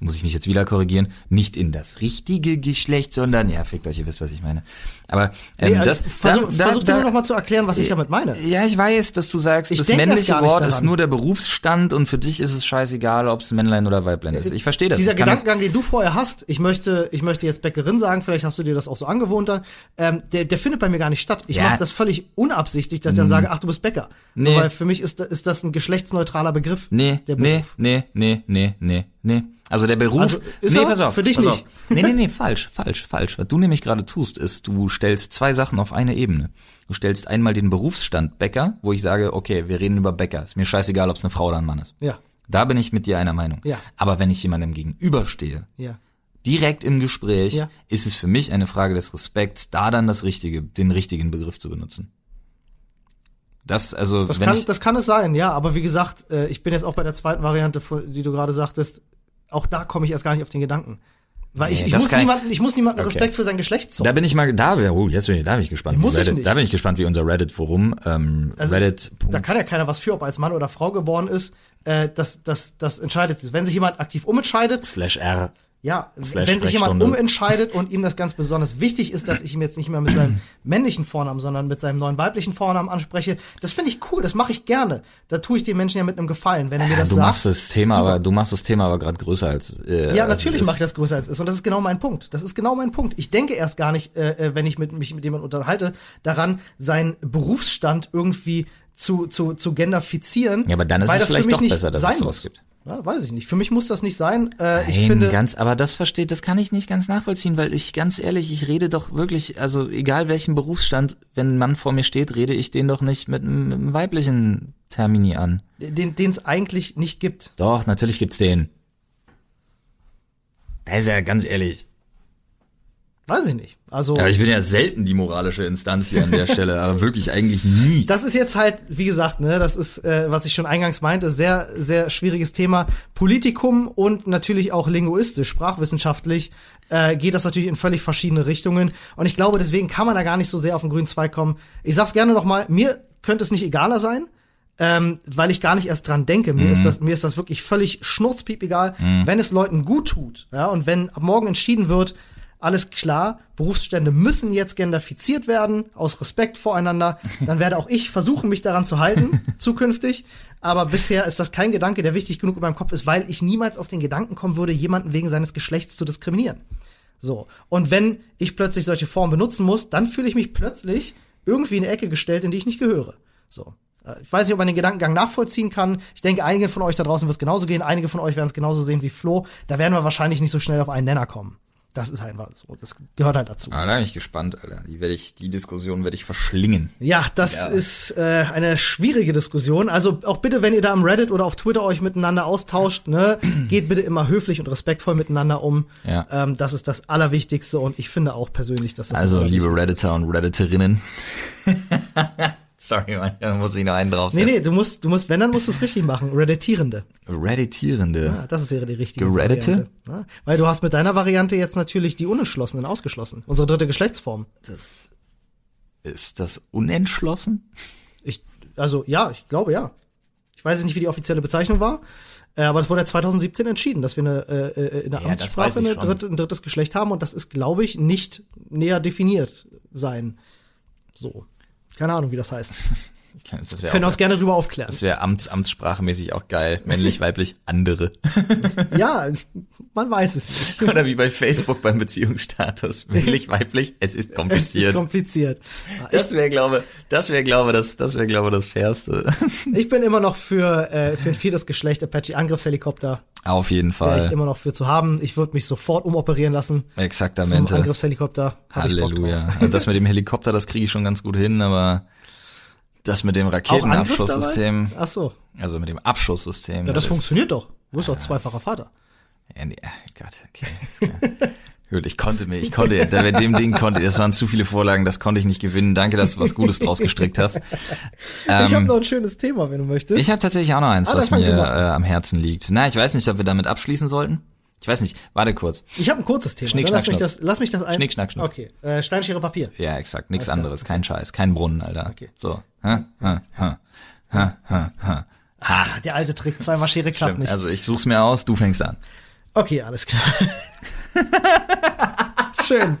muss ich mich jetzt wieder korrigieren, nicht in das richtige Geschlecht, sondern, ja, fickt euch, ihr wisst, was ich meine. Aber ähm, nee, also das, versuch, da, versuch da, du noch mal zu erklären, was ich damit meine. Ja, ich weiß, dass du sagst, ich das männliche Wort ist nur der Berufsstand und für dich ist es scheißegal, ob es Männlein oder Weiblein ist. Ich verstehe das. Dieser Gedankengang, den du vorher hast, ich möchte, ich möchte jetzt Bäckerin sagen, vielleicht hast du dir das auch so angewohnt dann, ähm, der, der findet bei mir gar nicht statt. Ich ja. mache das völlig unabsichtlich, dass ich dann mhm. sage, ach, du bist Bäcker. Nee. So, weil für mich ist, ist das ein geschlechtsneutraler Begriff. Nee, nee, nee, nee, nee, nee, nee. Also der Beruf. Also ist nee, pass auf. Für dich nicht. Auf. Nee, nee, nee, <laughs> falsch, falsch, falsch. Was du nämlich gerade tust, ist, du stellst zwei Sachen auf eine Ebene. Du stellst einmal den Berufsstand Bäcker, wo ich sage, okay, wir reden über Bäcker. Ist mir scheißegal, ob es eine Frau oder ein Mann ist. Ja. Da bin ich mit dir einer Meinung. Ja. Aber wenn ich jemandem gegenüberstehe, ja. direkt im Gespräch, ja. ist es für mich eine Frage des Respekts, da dann das richtige, den richtigen Begriff zu benutzen. Das, also, das kann, das kann es sein, ja, aber wie gesagt, äh, ich bin jetzt auch bei der zweiten Variante, die du gerade sagtest, auch da komme ich erst gar nicht auf den Gedanken. Weil ich, nee, ich, muss niemanden, ich muss niemanden okay. Respekt für sein Geschlecht zollen. Da bin ich mal, da, oh, jetzt bin ich, da bin ich gespannt. Muss Reddit, ich nicht. Da bin ich gespannt, wie unser Reddit-Forum, ähm, also, Reddit. Da kann ja keiner was für, ob er als Mann oder Frau geboren ist. Äh, das, das, das entscheidet sich. Wenn sich jemand aktiv umentscheidet. Slash R. Ja, wenn sich jemand umentscheidet und ihm das ganz besonders wichtig ist, dass ich ihm jetzt nicht mehr mit seinem <clears throat> männlichen Vornamen, sondern mit seinem neuen weiblichen Vornamen anspreche, das finde ich cool, das mache ich gerne. Da tue ich den Menschen ja mit einem Gefallen, wenn er mir das du sagt. Machst das Thema, aber du machst das Thema aber gerade größer als äh, Ja, natürlich mache ich das größer als es ist und das ist genau mein Punkt. Das ist genau mein Punkt. Ich denke erst gar nicht, äh, äh wenn ich mit, mich mit jemandem unterhalte, daran, seinen Berufsstand irgendwie zu, zu, zu genderfizieren. Ja, aber dann ist es vielleicht doch besser, dass es sowas gibt. Ja, weiß ich nicht. Für mich muss das nicht sein. Äh, Nein, ich finde ganz, aber das versteht, das kann ich nicht ganz nachvollziehen, weil ich ganz ehrlich, ich rede doch wirklich, also egal welchen Berufsstand, wenn ein Mann vor mir steht, rede ich den doch nicht mit einem, mit einem weiblichen Termini an. Den es eigentlich nicht gibt. Doch, natürlich gibt's den. Da ist ja ganz ehrlich. Weiß ich nicht. Also ja, ich bin ja selten die moralische Instanz hier an der <laughs> Stelle, aber wirklich eigentlich nie. Das ist jetzt halt, wie gesagt, ne, das ist, äh, was ich schon eingangs meinte, sehr, sehr schwieriges Thema. Politikum und natürlich auch linguistisch, sprachwissenschaftlich äh, geht das natürlich in völlig verschiedene Richtungen. Und ich glaube, deswegen kann man da gar nicht so sehr auf den grünen Zweig kommen. Ich sag's gerne nochmal, mir könnte es nicht egaler sein. Ähm, weil ich gar nicht erst dran denke. Mir mhm. ist das, mir ist das wirklich völlig schnurzpiep egal, mhm. wenn es Leuten gut tut, ja, und wenn ab morgen entschieden wird, alles klar, Berufsstände müssen jetzt genderfiziert werden, aus Respekt voreinander. Dann werde auch ich versuchen, mich daran zu halten, <laughs> zukünftig. Aber bisher ist das kein Gedanke, der wichtig genug in meinem Kopf ist, weil ich niemals auf den Gedanken kommen würde, jemanden wegen seines Geschlechts zu diskriminieren. So. Und wenn ich plötzlich solche Formen benutzen muss, dann fühle ich mich plötzlich irgendwie in eine Ecke gestellt, in die ich nicht gehöre. So. Äh, ich weiß nicht, ob man den Gedankengang nachvollziehen kann. Ich denke, einige von euch da draußen wird es genauso gehen. Einige von euch werden es genauso sehen wie Flo. Da werden wir wahrscheinlich nicht so schnell auf einen Nenner kommen. Das ist einfach so. Das gehört halt dazu. Ah, da bin ich gespannt, Alter. Die werde ich, die Diskussion werde ich verschlingen. Ja, das ja. ist äh, eine schwierige Diskussion. Also auch bitte, wenn ihr da am Reddit oder auf Twitter euch miteinander austauscht, ne, <clears throat> geht bitte immer höflich und respektvoll miteinander um. Ja. Ähm, das ist das Allerwichtigste und ich finde auch persönlich, dass das Also, liebe Redditor und Redditorinnen. <laughs> <laughs> Sorry, man, da muss ich noch einen drauf. Nee, nee, du musst, du musst, wenn, dann musst du es richtig machen. Redditierende. Redditierende. Ja, das ist ja die richtige Gereddite? Variante. Ja, weil du hast mit deiner Variante jetzt natürlich die Unentschlossenen ausgeschlossen. Unsere dritte Geschlechtsform. Das ist das unentschlossen? Ich, also ja, ich glaube ja. Ich weiß nicht, wie die offizielle Bezeichnung war. Äh, aber es wurde ja 2017 entschieden, dass wir eine, äh, äh in der ja, Amtssprache eine dritte, ein drittes Geschlecht haben und das ist, glaube ich, nicht näher definiert sein. So. Keine Ahnung, wie das heißt. Das Können auch, uns gerne drüber aufklären. Das wäre Amts, amtssprachmäßig auch geil. Männlich, <laughs> weiblich, andere. <laughs> ja, man weiß es nicht. <laughs> Oder wie bei Facebook beim Beziehungsstatus. Männlich, weiblich, es ist kompliziert. Es ist kompliziert. Das wäre, glaube, das wäre, glaube, das, das wäre, glaube, das Fairste. Ich bin immer noch für, äh, für ein viertes Geschlecht Apache Angriffshelikopter. Auf jeden Fall. Wäre ich immer noch für zu haben. Ich würde mich sofort umoperieren lassen. Exaktamente. Zum Angriffshelikopter. Halleluja. Also das mit dem Helikopter, das kriege ich schon ganz gut hin, aber das mit dem Raketenabschusssystem. Ach so. Also mit dem Abschusssystem. Ja, das, das funktioniert doch. Du bist doch zweifacher Vater. Ja, nee, Gott, okay. <laughs> Gut, ich konnte mir, ich konnte, bei dem Ding konnte, das waren zu viele Vorlagen, das konnte ich nicht gewinnen. Danke, dass du was Gutes draus gestrickt hast. Ähm, ich habe noch ein schönes Thema, wenn du möchtest. Ich habe tatsächlich auch noch eins, ah, was mir äh, am Herzen liegt. Na, ich weiß nicht, ob wir damit abschließen sollten. Ich weiß nicht, warte kurz. Ich habe ein kurzes Thema. Schnick, schnack, lass, mich das, lass mich das ein. Schnick, schnack, schnuck. Okay, äh, Steinschere Papier. Ja, exakt, nichts anderes, kein Scheiß, kein Brunnen, Alter. Okay. So. Ha, ha, ha, ha, ha, ha. Ah, der alte Trick, zweimal Schere klappt Stimmt. nicht. Also ich such's mir aus, du fängst an. Okay, alles klar. <laughs> Schön.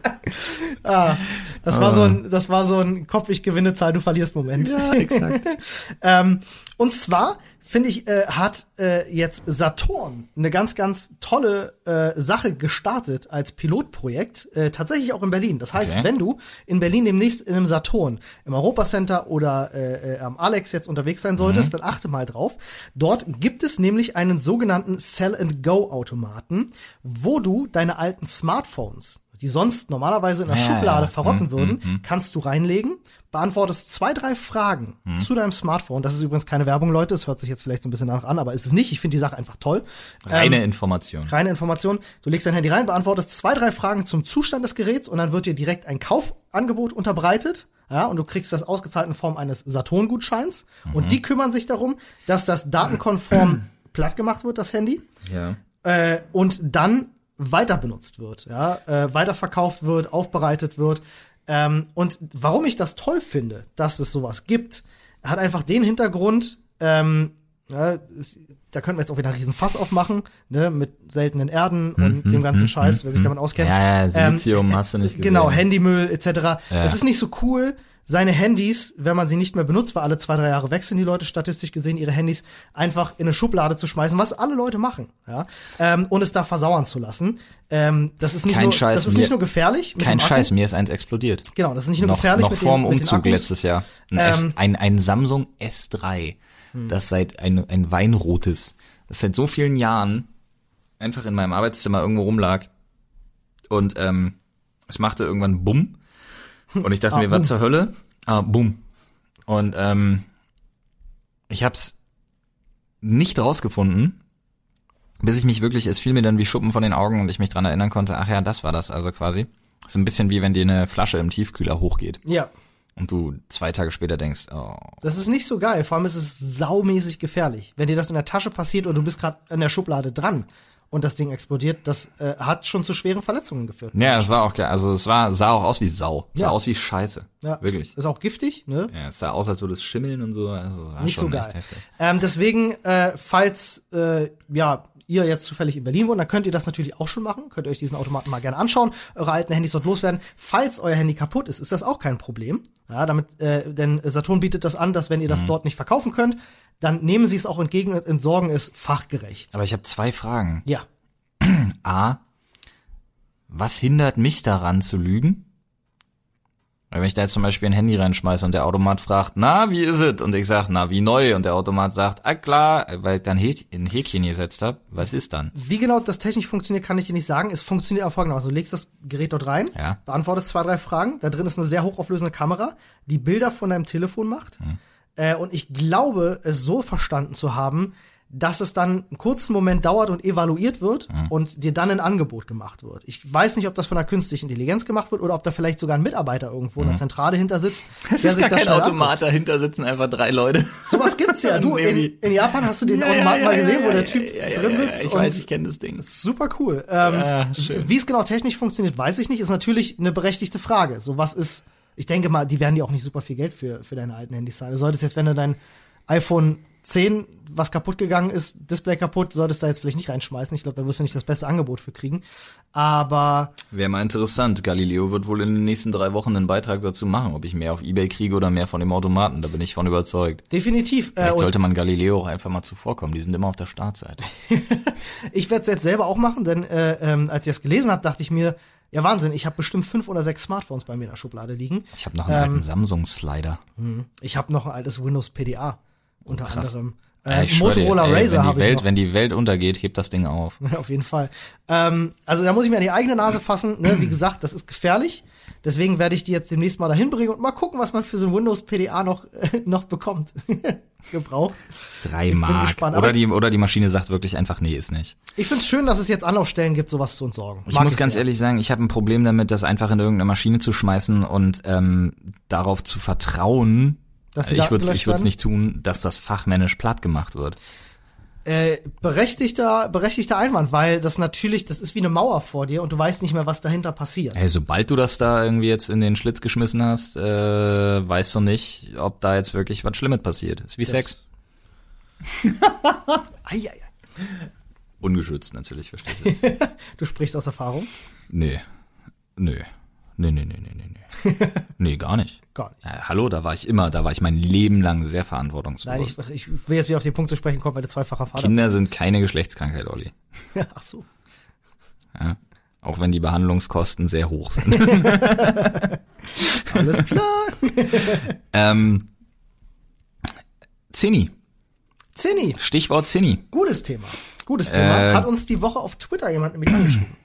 Ah, das war so ein, das war so ein Kopf, ich gewinne Zahl, du verlierst Moment. Ja, exakt. <laughs> ähm, und zwar finde ich, äh, hat äh, jetzt Saturn eine ganz, ganz tolle äh, Sache gestartet als Pilotprojekt, äh, tatsächlich auch in Berlin. Das heißt, okay. wenn du in Berlin demnächst in einem Saturn, im Europacenter oder äh, äh, am Alex jetzt unterwegs sein solltest, mhm. dann achte mal drauf. Dort gibt es nämlich einen sogenannten Sell-and-Go-Automaten, wo du deine alten Smartphones die sonst normalerweise in der ja, Schublade ja. verrotten mhm, würden, mhm, kannst du reinlegen, beantwortest zwei, drei Fragen mhm. zu deinem Smartphone. Das ist übrigens keine Werbung, Leute. Es hört sich jetzt vielleicht so ein bisschen danach an, aber ist es nicht. Ich finde die Sache einfach toll. Reine ähm, Information. Reine Information. Du legst dein Handy rein, beantwortest zwei, drei Fragen zum Zustand des Geräts und dann wird dir direkt ein Kaufangebot unterbreitet. Ja, und du kriegst das ausgezahlt in Form eines Saturn-Gutscheins. Und mhm. die kümmern sich darum, dass das datenkonform <clears throat> platt gemacht wird, das Handy. Ja. Äh, und dann weiter benutzt wird, ja, äh, weiterverkauft wird, aufbereitet wird. Ähm, und warum ich das toll finde, dass es sowas gibt, hat einfach den Hintergrund, ähm, ja, es, da könnten wir jetzt auch wieder einen riesen Fass aufmachen, ne, mit seltenen Erden und mm, dem ganzen mm, Scheiß, wer sich damit auskennt. Ja, ja, Silizium ähm, hast du nicht <laughs> gesehen. Genau, Handymüll etc. Ja. Es ist nicht so cool, seine Handys, wenn man sie nicht mehr benutzt, weil alle zwei, drei Jahre wechseln die Leute statistisch gesehen ihre Handys, einfach in eine Schublade zu schmeißen, was alle Leute machen, ja, ähm, und es da versauern zu lassen. Ähm, das ist nicht kein nur, Scheiß, das ist mir, nicht nur gefährlich. kein Scheiß, mir ist eins explodiert. Genau, das ist nicht nur noch, gefährlich. Noch mit vorm den, Umzug letztes Jahr. Ein, ähm, S, ein, ein Samsung S3, hm. das seit ein, ein weinrotes, das seit so vielen Jahren einfach in meinem Arbeitszimmer irgendwo rumlag und ähm, es machte irgendwann Bumm und ich dachte ah, mir, was zur Hölle? Ah, boom. Und ähm, ich hab's nicht rausgefunden, bis ich mich wirklich, es fiel mir dann wie Schuppen von den Augen und ich mich dran erinnern konnte, ach ja, das war das also quasi. Das ist ein bisschen wie wenn dir eine Flasche im Tiefkühler hochgeht. Ja. Und du zwei Tage später denkst, oh. Das ist nicht so geil, vor allem ist es saumäßig gefährlich. Wenn dir das in der Tasche passiert oder du bist gerade in der Schublade dran und das Ding explodiert, das äh, hat schon zu schweren Verletzungen geführt. Ja, es war auch geil. Also es war, sah auch aus wie Sau. Sah ja. aus wie Scheiße. Ja. Wirklich. Ist auch giftig, ne? Ja, es sah aus, als würde es schimmeln und so. Also Nicht so geil. Ähm, deswegen, äh, falls äh, ja ihr jetzt zufällig in Berlin wohnt, dann könnt ihr das natürlich auch schon machen. Könnt ihr euch diesen Automaten mal gerne anschauen, eure alten Handys dort loswerden. Falls euer Handy kaputt ist, ist das auch kein Problem. Ja, damit, äh, denn Saturn bietet das an, dass wenn ihr das mhm. dort nicht verkaufen könnt, dann nehmen sie es auch entgegen und entsorgen es fachgerecht. Aber ich habe zwei Fragen. Ja. <clears throat> A, was hindert mich daran zu lügen? Weil wenn ich da jetzt zum Beispiel ein Handy reinschmeiße und der Automat fragt, na, wie ist es? Und ich sag, na, wie neu? Und der Automat sagt, ah klar, weil ich dann ein Häkchen gesetzt habe, was ist dann? Wie genau das technisch funktioniert, kann ich dir nicht sagen. Es funktioniert auch folgendermaßen. Du legst das Gerät dort rein, Ja. beantwortest zwei, drei Fragen. Da drin ist eine sehr hochauflösende Kamera, die Bilder von deinem Telefon macht. Hm. Äh, und ich glaube, es so verstanden zu haben, dass es dann einen kurzen Moment dauert und evaluiert wird Hm. und dir dann ein Angebot gemacht wird. Ich weiß nicht, ob das von einer künstlichen Intelligenz gemacht wird oder ob da vielleicht sogar ein Mitarbeiter irgendwo in der Zentrale hinter sitzt, <laughs> Es der ist gar kein schnell Automat, dahinter sitzen einfach drei Leute. Sowas gibt's ja. <laughs> Du, in, in Japan hast du den Automaten mal gesehen, wo der Typ drin sitzt. ich weiß, ich kenne das Ding. Super cool. Ähm, Ja, wie es genau technisch funktioniert, weiß ich nicht. Ist natürlich eine berechtigte Frage. So was ist, ich denke mal, die werden dir auch nicht super viel Geld für, für deine alten Handys zahlen. Du solltest jetzt, wenn du dein iPhone 10, was kaputt gegangen ist, Display kaputt, solltest du da jetzt vielleicht nicht reinschmeißen. Ich glaube, da wirst du nicht das beste Angebot für kriegen. Aber Wäre mal interessant. Galileo wird wohl in den nächsten drei Wochen einen Beitrag dazu machen, ob ich mehr auf Ebay kriege oder mehr von dem Automaten. Da bin ich von überzeugt. definitiv. Äh, Vielleicht und sollte man Galileo auch einfach mal zuvorkommen. Die sind immer auf der Startseite. <laughs> ich werde es jetzt selber auch machen, denn äh, ähm, als ich das gelesen habe, dachte ich mir, ja Wahnsinn, ich habe bestimmt fünf oder sechs Smartphones bei mir in der Schublade liegen. Ich habe noch einen alten Samsung-Slider. Ich habe noch ein altes Windows PDA unter Oh, anderem. Äh, schwör dir, Motorola ey, Razer habe ich Welt, noch. Wenn die Welt untergeht, hebt das Ding auf. <laughs> Auf jeden Fall. Ähm, also da muss ich mir an die eigene Nase fassen. Ne? Wie gesagt, das ist gefährlich. Deswegen werde ich die jetzt demnächst mal dahin bringen und mal gucken, was man für so ein Windows PDA noch, äh, <laughs> noch bekommt. <laughs> Gebraucht. Drei Mark. Oder die, oder die Maschine sagt wirklich einfach, nee, ist nicht. Ich finde es schön, dass es jetzt Anlaufstellen gibt, sowas zu entsorgen. Ich Mag muss ganz sehr. ehrlich sagen, ich habe ein Problem damit, das einfach in irgendeine Maschine zu schmeißen und ähm, darauf zu vertrauen, ich würde gelöscht ich würde werden? nicht tun, dass das fachmännisch platt gemacht wird. Äh, berechtigter, berechtigter Einwand, weil das natürlich, das ist wie eine Mauer vor dir und du weißt nicht mehr, was dahinter passiert. Hey, sobald du das da irgendwie jetzt in den Schlitz geschmissen hast, äh, weißt du nicht, ob da jetzt wirklich was Schlimmes passiert. Ist wie Sex. <laughs> Eieiei. Ungeschützt natürlich, verstehst du? <laughs> Du sprichst aus Erfahrung? nee. Nö. Nee, nee, nee, nee, nee, nee. <laughs> Nee, gar nicht. Gar nicht. Äh, hallo, da war ich immer, da war ich mein Leben lang sehr Nein, verantwortungsbewusst. ich, ich will jetzt wieder auf den Punkt zu sprechen kommen, weil du zweifacher Vater Kinder sind keine Geschlechtskrankheit, Olli. bist. <laughs> Ach so. Ja? Auch wenn die Behandlungskosten sehr hoch sind. <laughs> Alles klar. ähm, Zinni. Zinni, Stichwort Zinni. gutes Thema. Gutes Thema. Äh, Hat uns die Woche auf Twitter jemand nämlich angeschrieben.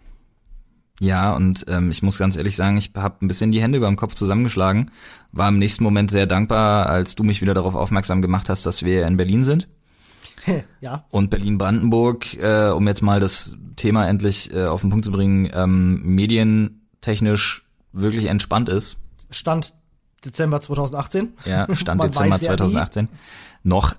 Ja, und ähm, ich muss ganz ehrlich sagen, ich habe ein bisschen die Hände über dem Kopf zusammengeschlagen. War im nächsten Moment sehr dankbar, als du mich wieder darauf aufmerksam gemacht hast, dass wir in Berlin sind. <laughs> ja, Und Berlin-Brandenburg, äh, um jetzt mal das Thema endlich äh, auf den Punkt zu bringen, ähm, medientechnisch wirklich entspannt ist. Stand Dezember 2018. Ja, <laughs> Stand Dezember weiß ja nie. 2018. Noch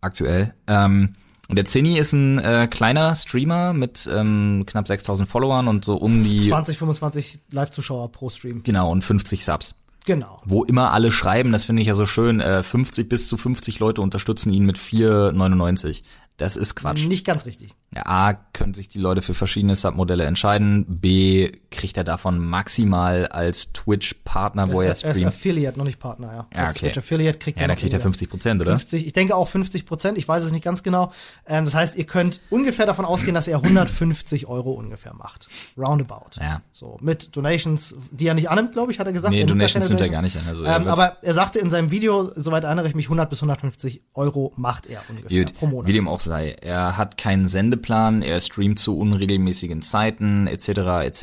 aktuell. Ähm, der Zinni ist ein äh, kleiner Streamer mit ähm, knapp 6000 Followern und so um die, 20, 25 Live-Zuschauer pro Stream. genau, und 50 Subs. Genau. Wo immer alle schreiben, das finde ich ja so schön, äh, 50 bis zu 50 Leute unterstützen ihn mit 4,99. Das ist Quatsch. Nicht ganz richtig. Ja, A, können sich die Leute für verschiedene Submodelle entscheiden. B, kriegt er davon maximal als Twitch-Partner, wo er er ist streamt. Affiliate, noch nicht Partner, ja. Ja, Als okay. Twitch Affiliate kriegt Ja, er da noch kriegt er weniger. 50 Prozent, oder? 50, ich denke auch 50 Prozent, ich weiß es nicht ganz genau. Ähm, das heißt, ihr könnt ungefähr davon ausgehen, dass er 150 Euro ungefähr macht. Roundabout. Ja. So, mit Donations, die er nicht annimmt, glaube ich, hat er gesagt. Nee, Er Donations nimmt er gar nicht an. Also ähm, aber er sagte in seinem Video, soweit erinnere ich mich, 100 bis 150 Euro macht er ungefähr Gut, pro Monat. wie dem auch sei. Er hat keinen Sendeplan, er streamt zu unregelmäßigen Zeiten, etc., etc.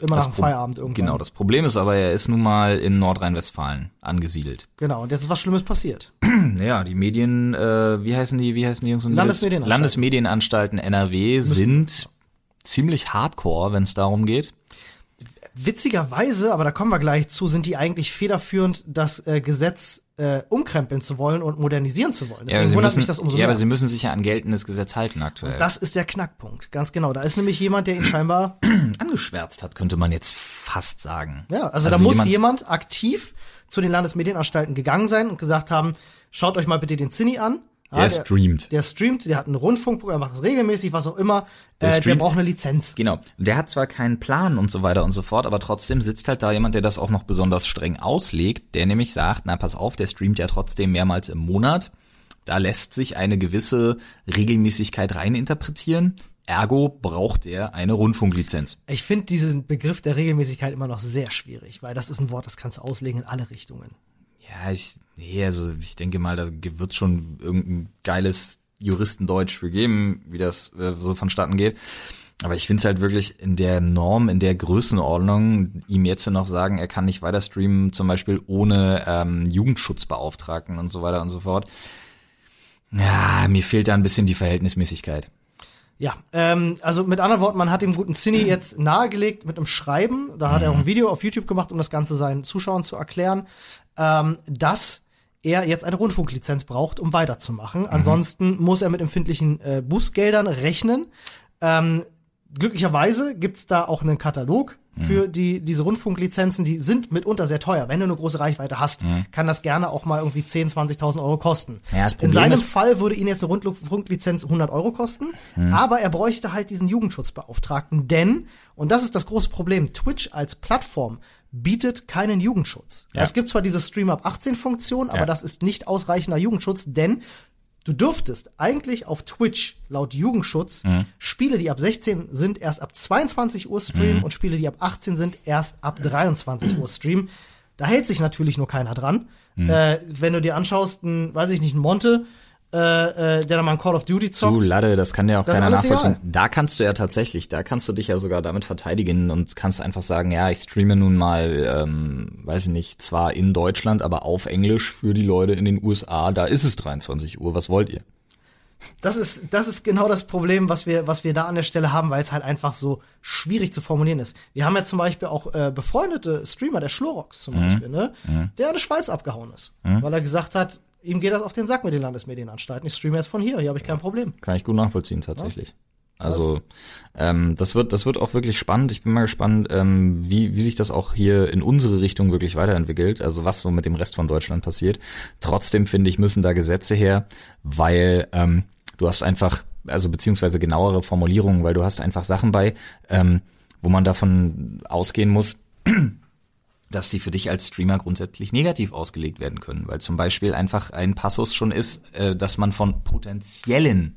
Immer Das nach Pro- Feierabend irgendwann. Genau, das Problem ist aber, er ist nun mal in Nordrhein-Westfalen angesiedelt. Genau, und jetzt ist was Schlimmes passiert. <clears throat> Ja, die Medien, äh, wie heißen die, wie heißen die Mädels? Landesmedienanstalten. Landesmedienanstalten NRW sind ziemlich hardcore, wenn es darum geht. Witzigerweise, aber da kommen wir gleich zu, sind die eigentlich federführend, das äh, Gesetz äh, umkrempeln zu wollen und modernisieren zu wollen. Deswegen sie wundert müssen, mich das umso ja, mehr. aber sie müssen sich ja an geltendes Gesetz halten aktuell. das ist der Knackpunkt, ganz genau. Da ist nämlich jemand, der ihn <clears throat> scheinbar, angeschwärzt hat, könnte man jetzt fast sagen. ja, also, da muss jemand, aktiv zu den Landesmedienanstalten gegangen sein und gesagt haben, schaut euch mal bitte den Zinni an. Ja, Der streamt. Der streamt, der hat ein Rundfunkprogramm, macht das regelmäßig, was auch immer. Der äh, der streamt- braucht eine Lizenz. Genau. Der hat zwar keinen Plan und so weiter und so fort, aber trotzdem sitzt halt da jemand, der das auch noch besonders streng auslegt, der nämlich sagt, na pass auf, der streamt ja trotzdem mehrmals im Monat. Da lässt sich eine gewisse Regelmäßigkeit reininterpretieren. Ergo braucht er eine Rundfunklizenz. Ich finde diesen Begriff der Regelmäßigkeit immer noch sehr schwierig, weil das ist ein Wort, das kannst du auslegen in alle Richtungen. Ja, ich, nee, also ich denke mal, da wird schon irgendein geiles Juristendeutsch für geben, wie das äh, so vonstatten geht. Aber ich finde es halt wirklich in der Norm, in der Größenordnung, ihm jetzt noch sagen, er kann nicht weiter streamen, zum Beispiel ohne ähm, Jugendschutzbeauftragten und so weiter und so fort. Ja, mir fehlt da ein bisschen die Verhältnismäßigkeit. Ja, ähm, also mit anderen Worten, man hat dem guten Cine jetzt nahegelegt mit einem Schreiben, da hat er auch ein Video auf YouTube gemacht, um das Ganze seinen Zuschauern zu erklären, ähm, dass er jetzt eine Rundfunklizenz braucht, um weiterzumachen. Ansonsten muss er mit empfindlichen äh, Bußgeldern rechnen. Ähm, glücklicherweise gibt's da auch einen Katalog für die diese Rundfunklizenzen, die sind mitunter sehr teuer. Wenn du eine große Reichweite hast, kann das gerne auch mal irgendwie 10, 20.000 Euro kosten. Ja, In seinem Fall würde ihn jetzt eine Rundfunklizenz 100 Euro kosten, aber er bräuchte halt diesen Jugendschutzbeauftragten, denn, und das ist das große Problem, Twitch als Plattform bietet keinen Jugendschutz. Ja. Es gibt zwar diese Stream ab 18 Funktion, aber Ja. das ist nicht ausreichender Jugendschutz, denn Du dürftest eigentlich auf Twitch laut Jugendschutz Mhm. Spiele, die ab 16 sind, erst ab 22 Uhr streamen Mhm. und Spiele, die ab 18 sind, erst ab 23 Uhr streamen. Da hält sich natürlich nur keiner dran. Mhm. Äh, wenn du dir anschaust, ein, weiß ich nicht, ein Monte, äh, äh, der dann mal ein Call of Duty Du zockt. Lade, das kann ja auch Das keiner nachvollziehen. egal. Da kannst du ja tatsächlich, da kannst du dich ja sogar damit verteidigen und kannst einfach sagen, ja, ich streame nun mal, ähm, weiß ich nicht, zwar in Deutschland, aber auf Englisch für die Leute in den USA. Da ist es 23 Uhr. Was wollt ihr? Das ist, das ist genau das Problem, was wir, was wir da an der Stelle haben, weil es halt einfach so schwierig zu formulieren ist. Wir haben ja zum Beispiel auch äh, befreundete Streamer, der Schlorox zum Beispiel, ne? der in die Schweiz abgehauen ist, weil er gesagt hat, ihm geht das auf den Sack mit den Landesmedienanstalten. Ich streame jetzt von hier, hier habe ich kein Problem. Kann ich gut nachvollziehen, tatsächlich. Also ähm, das wird das wird auch wirklich spannend. Ich bin mal gespannt, ähm, wie wie sich das auch hier in unsere Richtung wirklich weiterentwickelt. Also was so mit dem Rest von Deutschland passiert. Trotzdem finde ich müssen da Gesetze her, weil ähm, du hast einfach also beziehungsweise genauere Formulierungen, weil du hast einfach Sachen bei, ähm, wo man davon ausgehen muss, dass die für dich als Streamer grundsätzlich negativ ausgelegt werden können, weil zum Beispiel einfach ein Passus schon ist, äh, dass man von potenziellen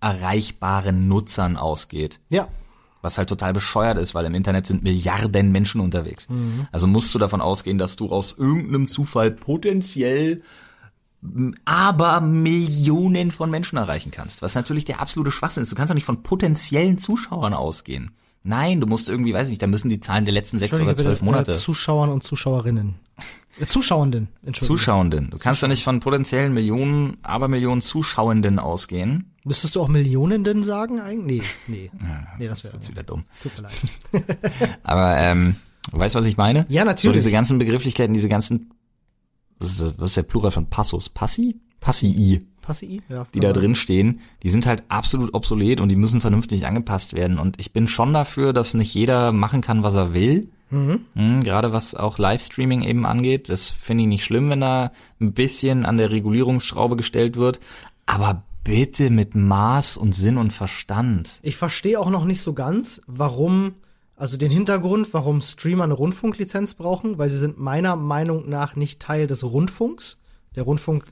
erreichbaren Nutzern ausgeht. Ja. Was halt total bescheuert ist, weil im Internet sind Milliarden Menschen unterwegs. Also musst du davon ausgehen, dass du aus irgendeinem Zufall potenziell aber Millionen von Menschen erreichen kannst. Was natürlich der absolute Schwachsinn ist. Du kannst doch nicht von potenziellen Zuschauern ausgehen. Nein, du musst irgendwie, weiß ich nicht, da müssen die Zahlen der letzten sechs oder zwölf bitte, Monate. Äh, Zuschauern und Zuschauerinnen. Äh, Zuschauenden, Entschuldigung. Zuschauenden. Du kannst doch nicht von potenziellen Millionen, Abermillionen Zuschauenden ausgehen. Müsstest du auch Millionenden sagen eigentlich? Nee, nee. <laughs> nee, das wäre wird's wieder dumm. Tut mir leid. <laughs> Aber ähm, weißt du, was ich meine? Ja, natürlich. So diese ganzen Begrifflichkeiten, diese ganzen, was ist, das- was ist der Plural von Passus? Passi? Passii, Passi? Ja. die da drin stehen, die sind halt absolut obsolet und die müssen vernünftig angepasst werden. Und ich bin schon dafür, dass nicht jeder machen kann, was er will. Mhm, gerade was auch Livestreaming eben angeht. Das finde ich nicht schlimm, wenn da ein bisschen an der Regulierungsschraube gestellt wird. Aber bitte mit Maß und Sinn und Verstand. Ich verstehe auch noch nicht so ganz, warum, also den Hintergrund, warum Streamer eine Rundfunklizenz brauchen, weil sie sind meiner Meinung nach nicht Teil des Rundfunks. Der Rundfunk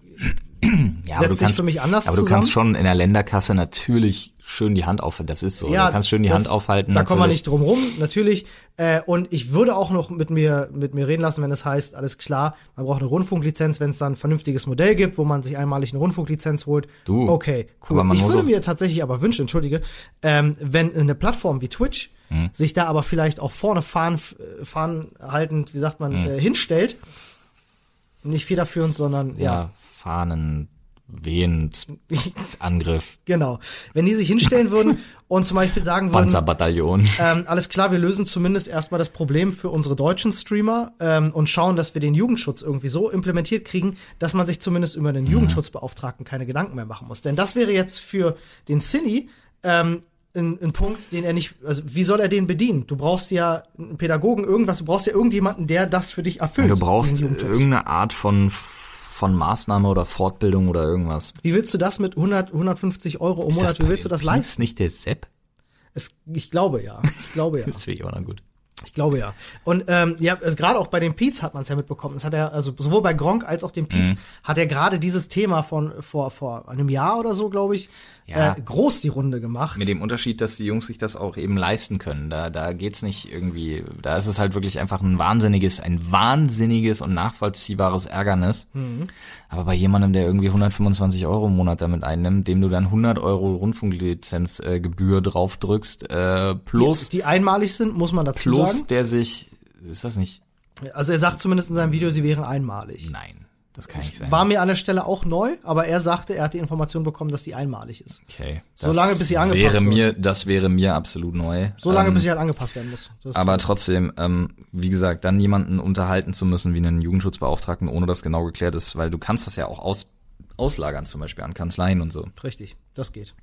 <clears throat> Ja, aber setzt du sich kannst, für mich anders aber du zusammen. kannst schon in der Länderkasse natürlich schön die Hand aufhalten. Das ist so. du kannst schön die das- Hand aufhalten. Da kommen wir nicht drum rum, natürlich. Äh, und ich würde auch noch mit mir, mit mir reden lassen, wenn es heißt, alles klar, man braucht eine Rundfunklizenz, wenn es dann ein vernünftiges Modell gibt, wo man sich einmalig eine Rundfunklizenz holt. Du, Okay, cool. aber man ich würde mir tatsächlich aber wünschen, entschuldige, ähm, wenn eine Plattform wie Twitch Hm. sich da aber vielleicht auch vorne fahren, fahren haltend, wie sagt man, Hm. äh, hinstellt. Nicht federführend, sondern ja. ja, Fahnen, wehend, <laughs> Angriff, Genau. Wenn die sich hinstellen würden <laughs> und zum Beispiel sagen würden, Panzerbataillon. ähm, alles klar, wir lösen zumindest erstmal das Problem für unsere deutschen Streamer ähm, und schauen, dass wir den Jugendschutz irgendwie so implementiert kriegen, dass man sich zumindest über den Jugendschutzbeauftragten keine Gedanken mehr machen muss. Denn das wäre jetzt für den Cine ähm, ein, ein Punkt, den er nicht, also wie soll er den bedienen? Du brauchst ja einen Pädagogen, irgendwas, du brauchst ja irgendjemanden, der das für dich erfüllt. Du brauchst irgendeine Art von von Maßnahme oder Fortbildung oder irgendwas. Wie willst du das mit 100, 150 Euro im Monat, wie willst du das leisten? Ist nicht der Sepp? Es, ich glaube ja. Ich glaube ja. <laughs> Das finde ich auch noch gut. Ich glaube ja. Und ähm, ja, also gerade auch bei den Peets hat man es ja mitbekommen. Das hat er, also sowohl bei Gronk als auch den Peets, mhm. hat er gerade dieses Thema von vor, vor einem Jahr oder so, glaube ich, ja. äh, groß die Runde gemacht. Mit dem Unterschied, dass die Jungs sich das auch eben leisten können. Da, da geht's nicht irgendwie, da ist es halt wirklich einfach ein wahnsinniges, ein wahnsinniges und nachvollziehbares Ärgernis. Mhm. Aber bei jemandem, der irgendwie 125 Euro im Monat damit einnimmt, dem du dann 100 Euro Rundfunklizenzgebühr äh, drauf drückst, äh, plus. Die, die einmalig sind, muss man dazu plus sagen. Plus der sich, ist das nicht? Also er sagt zumindest in seinem Video, sie wären einmalig. Nein. Das kann nicht sein. War mir an der Stelle auch neu, aber er sagte, er hat die Information bekommen, dass die einmalig ist. Okay. So lange, bis sie angepasst wäre mir, wird. Das wäre mir absolut neu. So lange, ähm, bis sie halt angepasst werden muss. aber trotzdem, ähm, wie gesagt, dann jemanden unterhalten zu müssen wie einen Jugendschutzbeauftragten, ohne dass genau geklärt ist, weil du kannst das ja auch aus, auslagern, zum Beispiel an Kanzleien und so. Richtig, das geht.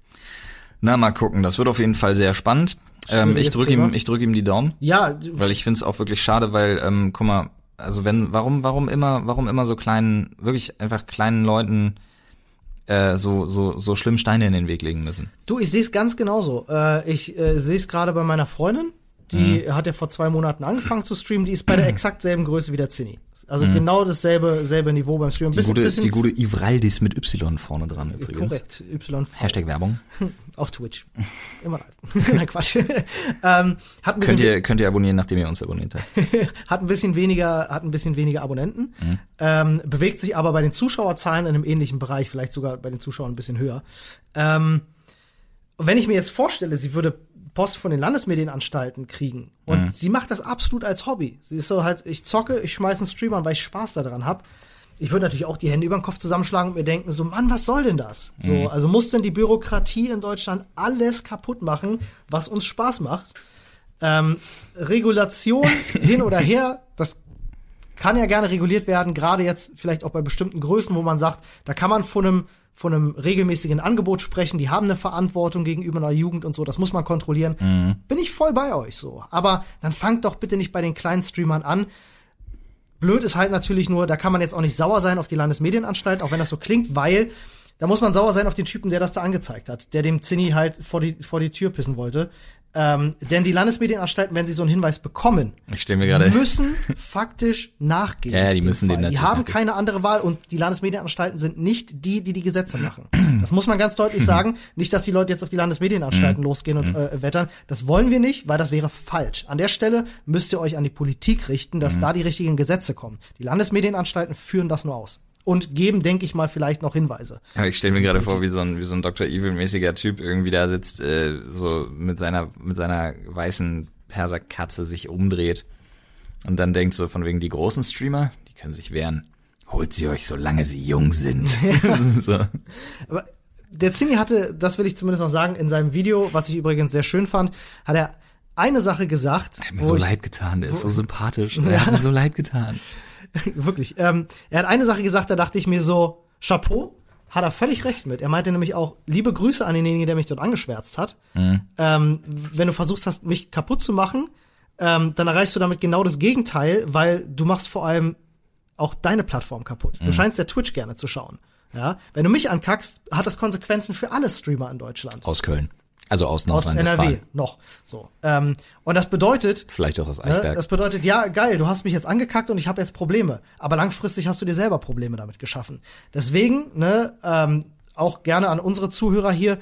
Na, mal gucken. Das wird auf jeden Fall sehr spannend. Ähm, ich drücke ihm, ich drücke ihm die Daumen. Ja. Weil ich finde es auch wirklich schade, weil, ähm, guck mal, also wenn, warum, warum immer, warum immer so kleinen, wirklich einfach kleinen Leuten äh, so, so, so schlimm Steine in den Weg legen müssen? Du, ich sehe es ganz genauso. Äh, ich äh, sehe es gerade bei meiner Freundin. Die mhm. hat ja vor zwei Monaten angefangen zu streamen. Die ist bei der exakt selben Größe wie der Zinni. Also mhm. genau dasselbe selbe Niveau beim Streamen. Die, bisschen, gute, bisschen, die gute Ivraldis mit Y vorne dran übrigens. Korrekt, Y. Hashtag Werbung. <laughs> Auf Twitch. Immer live. <laughs> Nein, Quatsch. <laughs> ähm, hat könnt, ihr, könnt ihr abonnieren, nachdem ihr uns abonniert habt. hat ein bisschen weniger, hat ein bisschen weniger Abonnenten. Mhm. Ähm, bewegt sich aber bei den Zuschauerzahlen in einem ähnlichen Bereich, vielleicht sogar bei den Zuschauern ein bisschen höher. Ähm, wenn ich mir jetzt vorstelle, sie würde Post von den Landesmedienanstalten kriegen. Und mhm. sie macht das absolut als Hobby. Sie ist so halt, ich zocke, ich schmeiße einen Stream an, weil ich Spaß daran habe. Ich würde natürlich auch die Hände über den Kopf zusammenschlagen und mir denken, so, Mann, was soll denn das? Mhm. So, also muss denn die Bürokratie in Deutschland alles kaputt machen, was uns Spaß macht? Ähm, Regulation <laughs> hin oder her, das kann ja gerne reguliert werden, gerade jetzt vielleicht auch bei bestimmten Größen, wo man sagt, da kann man von einem von einem regelmäßigen Angebot sprechen, die haben eine Verantwortung gegenüber einer Jugend und so, das muss man kontrollieren. Mhm. Bin ich voll bei euch so. Aber dann fangt doch bitte nicht bei den kleinen Streamern an. Blöd ist halt natürlich nur, da kann man jetzt auch nicht sauer sein auf die Landesmedienanstalt, auch wenn das so klingt, weil da muss man sauer sein auf den Typen, der das da angezeigt hat, der dem Zinni halt vor die, vor die Tür pissen wollte. Ähm, denn die Landesmedienanstalten, wenn sie so einen Hinweis bekommen, ich mir gerade müssen faktisch nachgehen. Ja, ja die müssen den Die haben keine andere Wahl und die Landesmedienanstalten sind nicht die, die die Gesetze machen. Das muss man ganz deutlich <clears throat> sagen. Nicht, dass die Leute jetzt auf die Landesmedienanstalten mhm. losgehen und mhm. äh, wettern. Das wollen wir nicht, weil das wäre falsch. An der Stelle müsst ihr euch an die Politik richten, dass mhm. da die richtigen Gesetze kommen. Die Landesmedienanstalten führen das nur aus und geben, denke ich mal, vielleicht noch Hinweise. Ja, ich stelle mir gerade vor, wie so ein wie so ein Dr. Evil-mäßiger Typ irgendwie da sitzt, äh, so mit seiner mit seiner weißen Perserkatze sich umdreht und dann denkt so von wegen die großen Streamer, die können sich wehren. Holt sie euch, solange sie jung sind. <laughs> <laughs> so. Aber der Zinni hatte, das will ich zumindest noch sagen, in seinem Video, was ich übrigens sehr schön fand, hat er eine Sache gesagt. Er hat mir so ich, leid getan, der ist so sympathisch. Ja. <laughs> Er hat mir so leid getan. <laughs> Wirklich. Ähm, er hat eine Sache gesagt, da dachte ich mir so, Chapeau, hat er völlig recht mit. Er meinte nämlich auch, liebe Grüße an denjenigen, der mich dort angeschwärzt hat. Mhm. Ähm, wenn du versuchst hast, mich kaputt zu machen, ähm, dann erreichst du damit genau das Gegenteil, weil du machst vor allem auch deine Plattform kaputt. Mhm. Du scheinst der Twitch gerne zu schauen. Ja, wenn du mich ankackst, hat das Konsequenzen für alle Streamer in Deutschland. Aus Köln. Also aus Aus NRW noch. So. Ähm, und das bedeutet. Vielleicht auch aus ne, Eichberg. Ne, das bedeutet, ja, geil, du hast mich jetzt angekackt und ich habe jetzt Probleme. Aber langfristig hast du dir selber Probleme damit geschaffen. Deswegen, ne, ähm, auch gerne an unsere Zuhörer hier,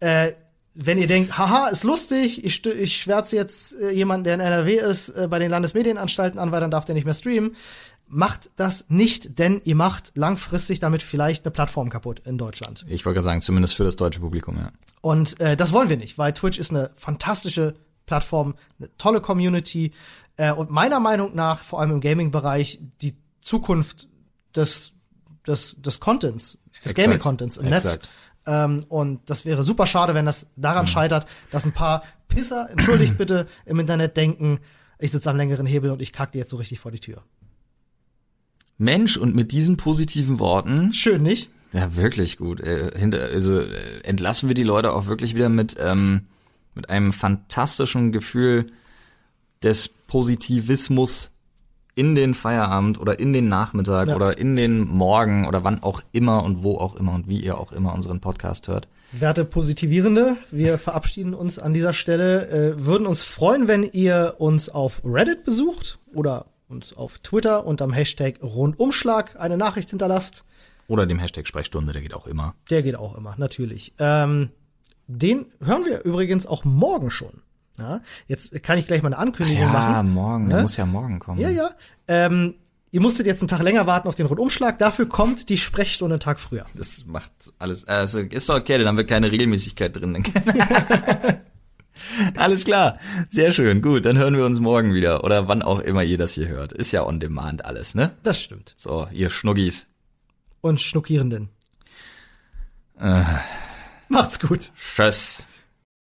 äh, wenn ihr denkt, haha, ist lustig, ich, ich schwärze jetzt äh, jemanden, der in NRW ist, äh, bei den Landesmedienanstalten an, weil dann darf der nicht mehr streamen macht das nicht, denn ihr macht langfristig damit vielleicht eine Plattform kaputt in Deutschland. Ich wollte gerade sagen, zumindest für das deutsche Publikum, ja. Und äh, das wollen wir nicht, weil Twitch ist eine fantastische Plattform, eine tolle Community äh, und meiner Meinung nach, vor allem im Gaming-Bereich, die Zukunft des, des, des Contents, des Gaming-Contents im Exakt. Netz. Ähm, und das wäre super schade, wenn das daran mhm. scheitert, dass ein paar Pisser, entschuldigt <clears throat> bitte, im Internet denken, ich sitze am längeren Hebel und ich kacke dir jetzt so richtig vor die Tür. Mensch, und mit diesen positiven Worten. Schön, nicht? Ja, wirklich gut. Äh, hinter, also äh, entlassen wir die Leute auch wirklich wieder mit, ähm, mit einem fantastischen Gefühl des Positivismus in den Feierabend oder in den Nachmittag ja. oder in den Morgen oder wann auch immer und wo auch immer und wie ihr auch immer unseren Podcast hört. Werte Positivierende, wir verabschieden uns an dieser Stelle, äh, würden uns freuen, wenn ihr uns auf Reddit besucht oder uns auf Twitter unterm Hashtag Rundumschlag eine Nachricht hinterlasst. Oder dem Hashtag Sprechstunde, der geht auch immer. Der geht auch immer, natürlich. Ähm, den hören wir übrigens auch morgen schon. Ja, jetzt kann ich gleich mal eine Ankündigung ja, machen. Ja, morgen, ne? der muss ja morgen kommen. Ja, ja. Ähm, ihr musstet jetzt einen Tag länger warten auf den Rundumschlag. Dafür kommt die Sprechstunde einen Tag früher. Das macht alles. Also ist doch okay, dann haben wir keine Regelmäßigkeit drin. <laughs> <laughs> <laughs> alles klar. Sehr schön. Gut, dann hören wir uns morgen wieder. Oder wann auch immer ihr das hier hört. Ist ja on demand alles, ne? Das stimmt. So, ihr Schnuggis. Und Schnuckierenden. Äh. Macht's gut. Tschüss.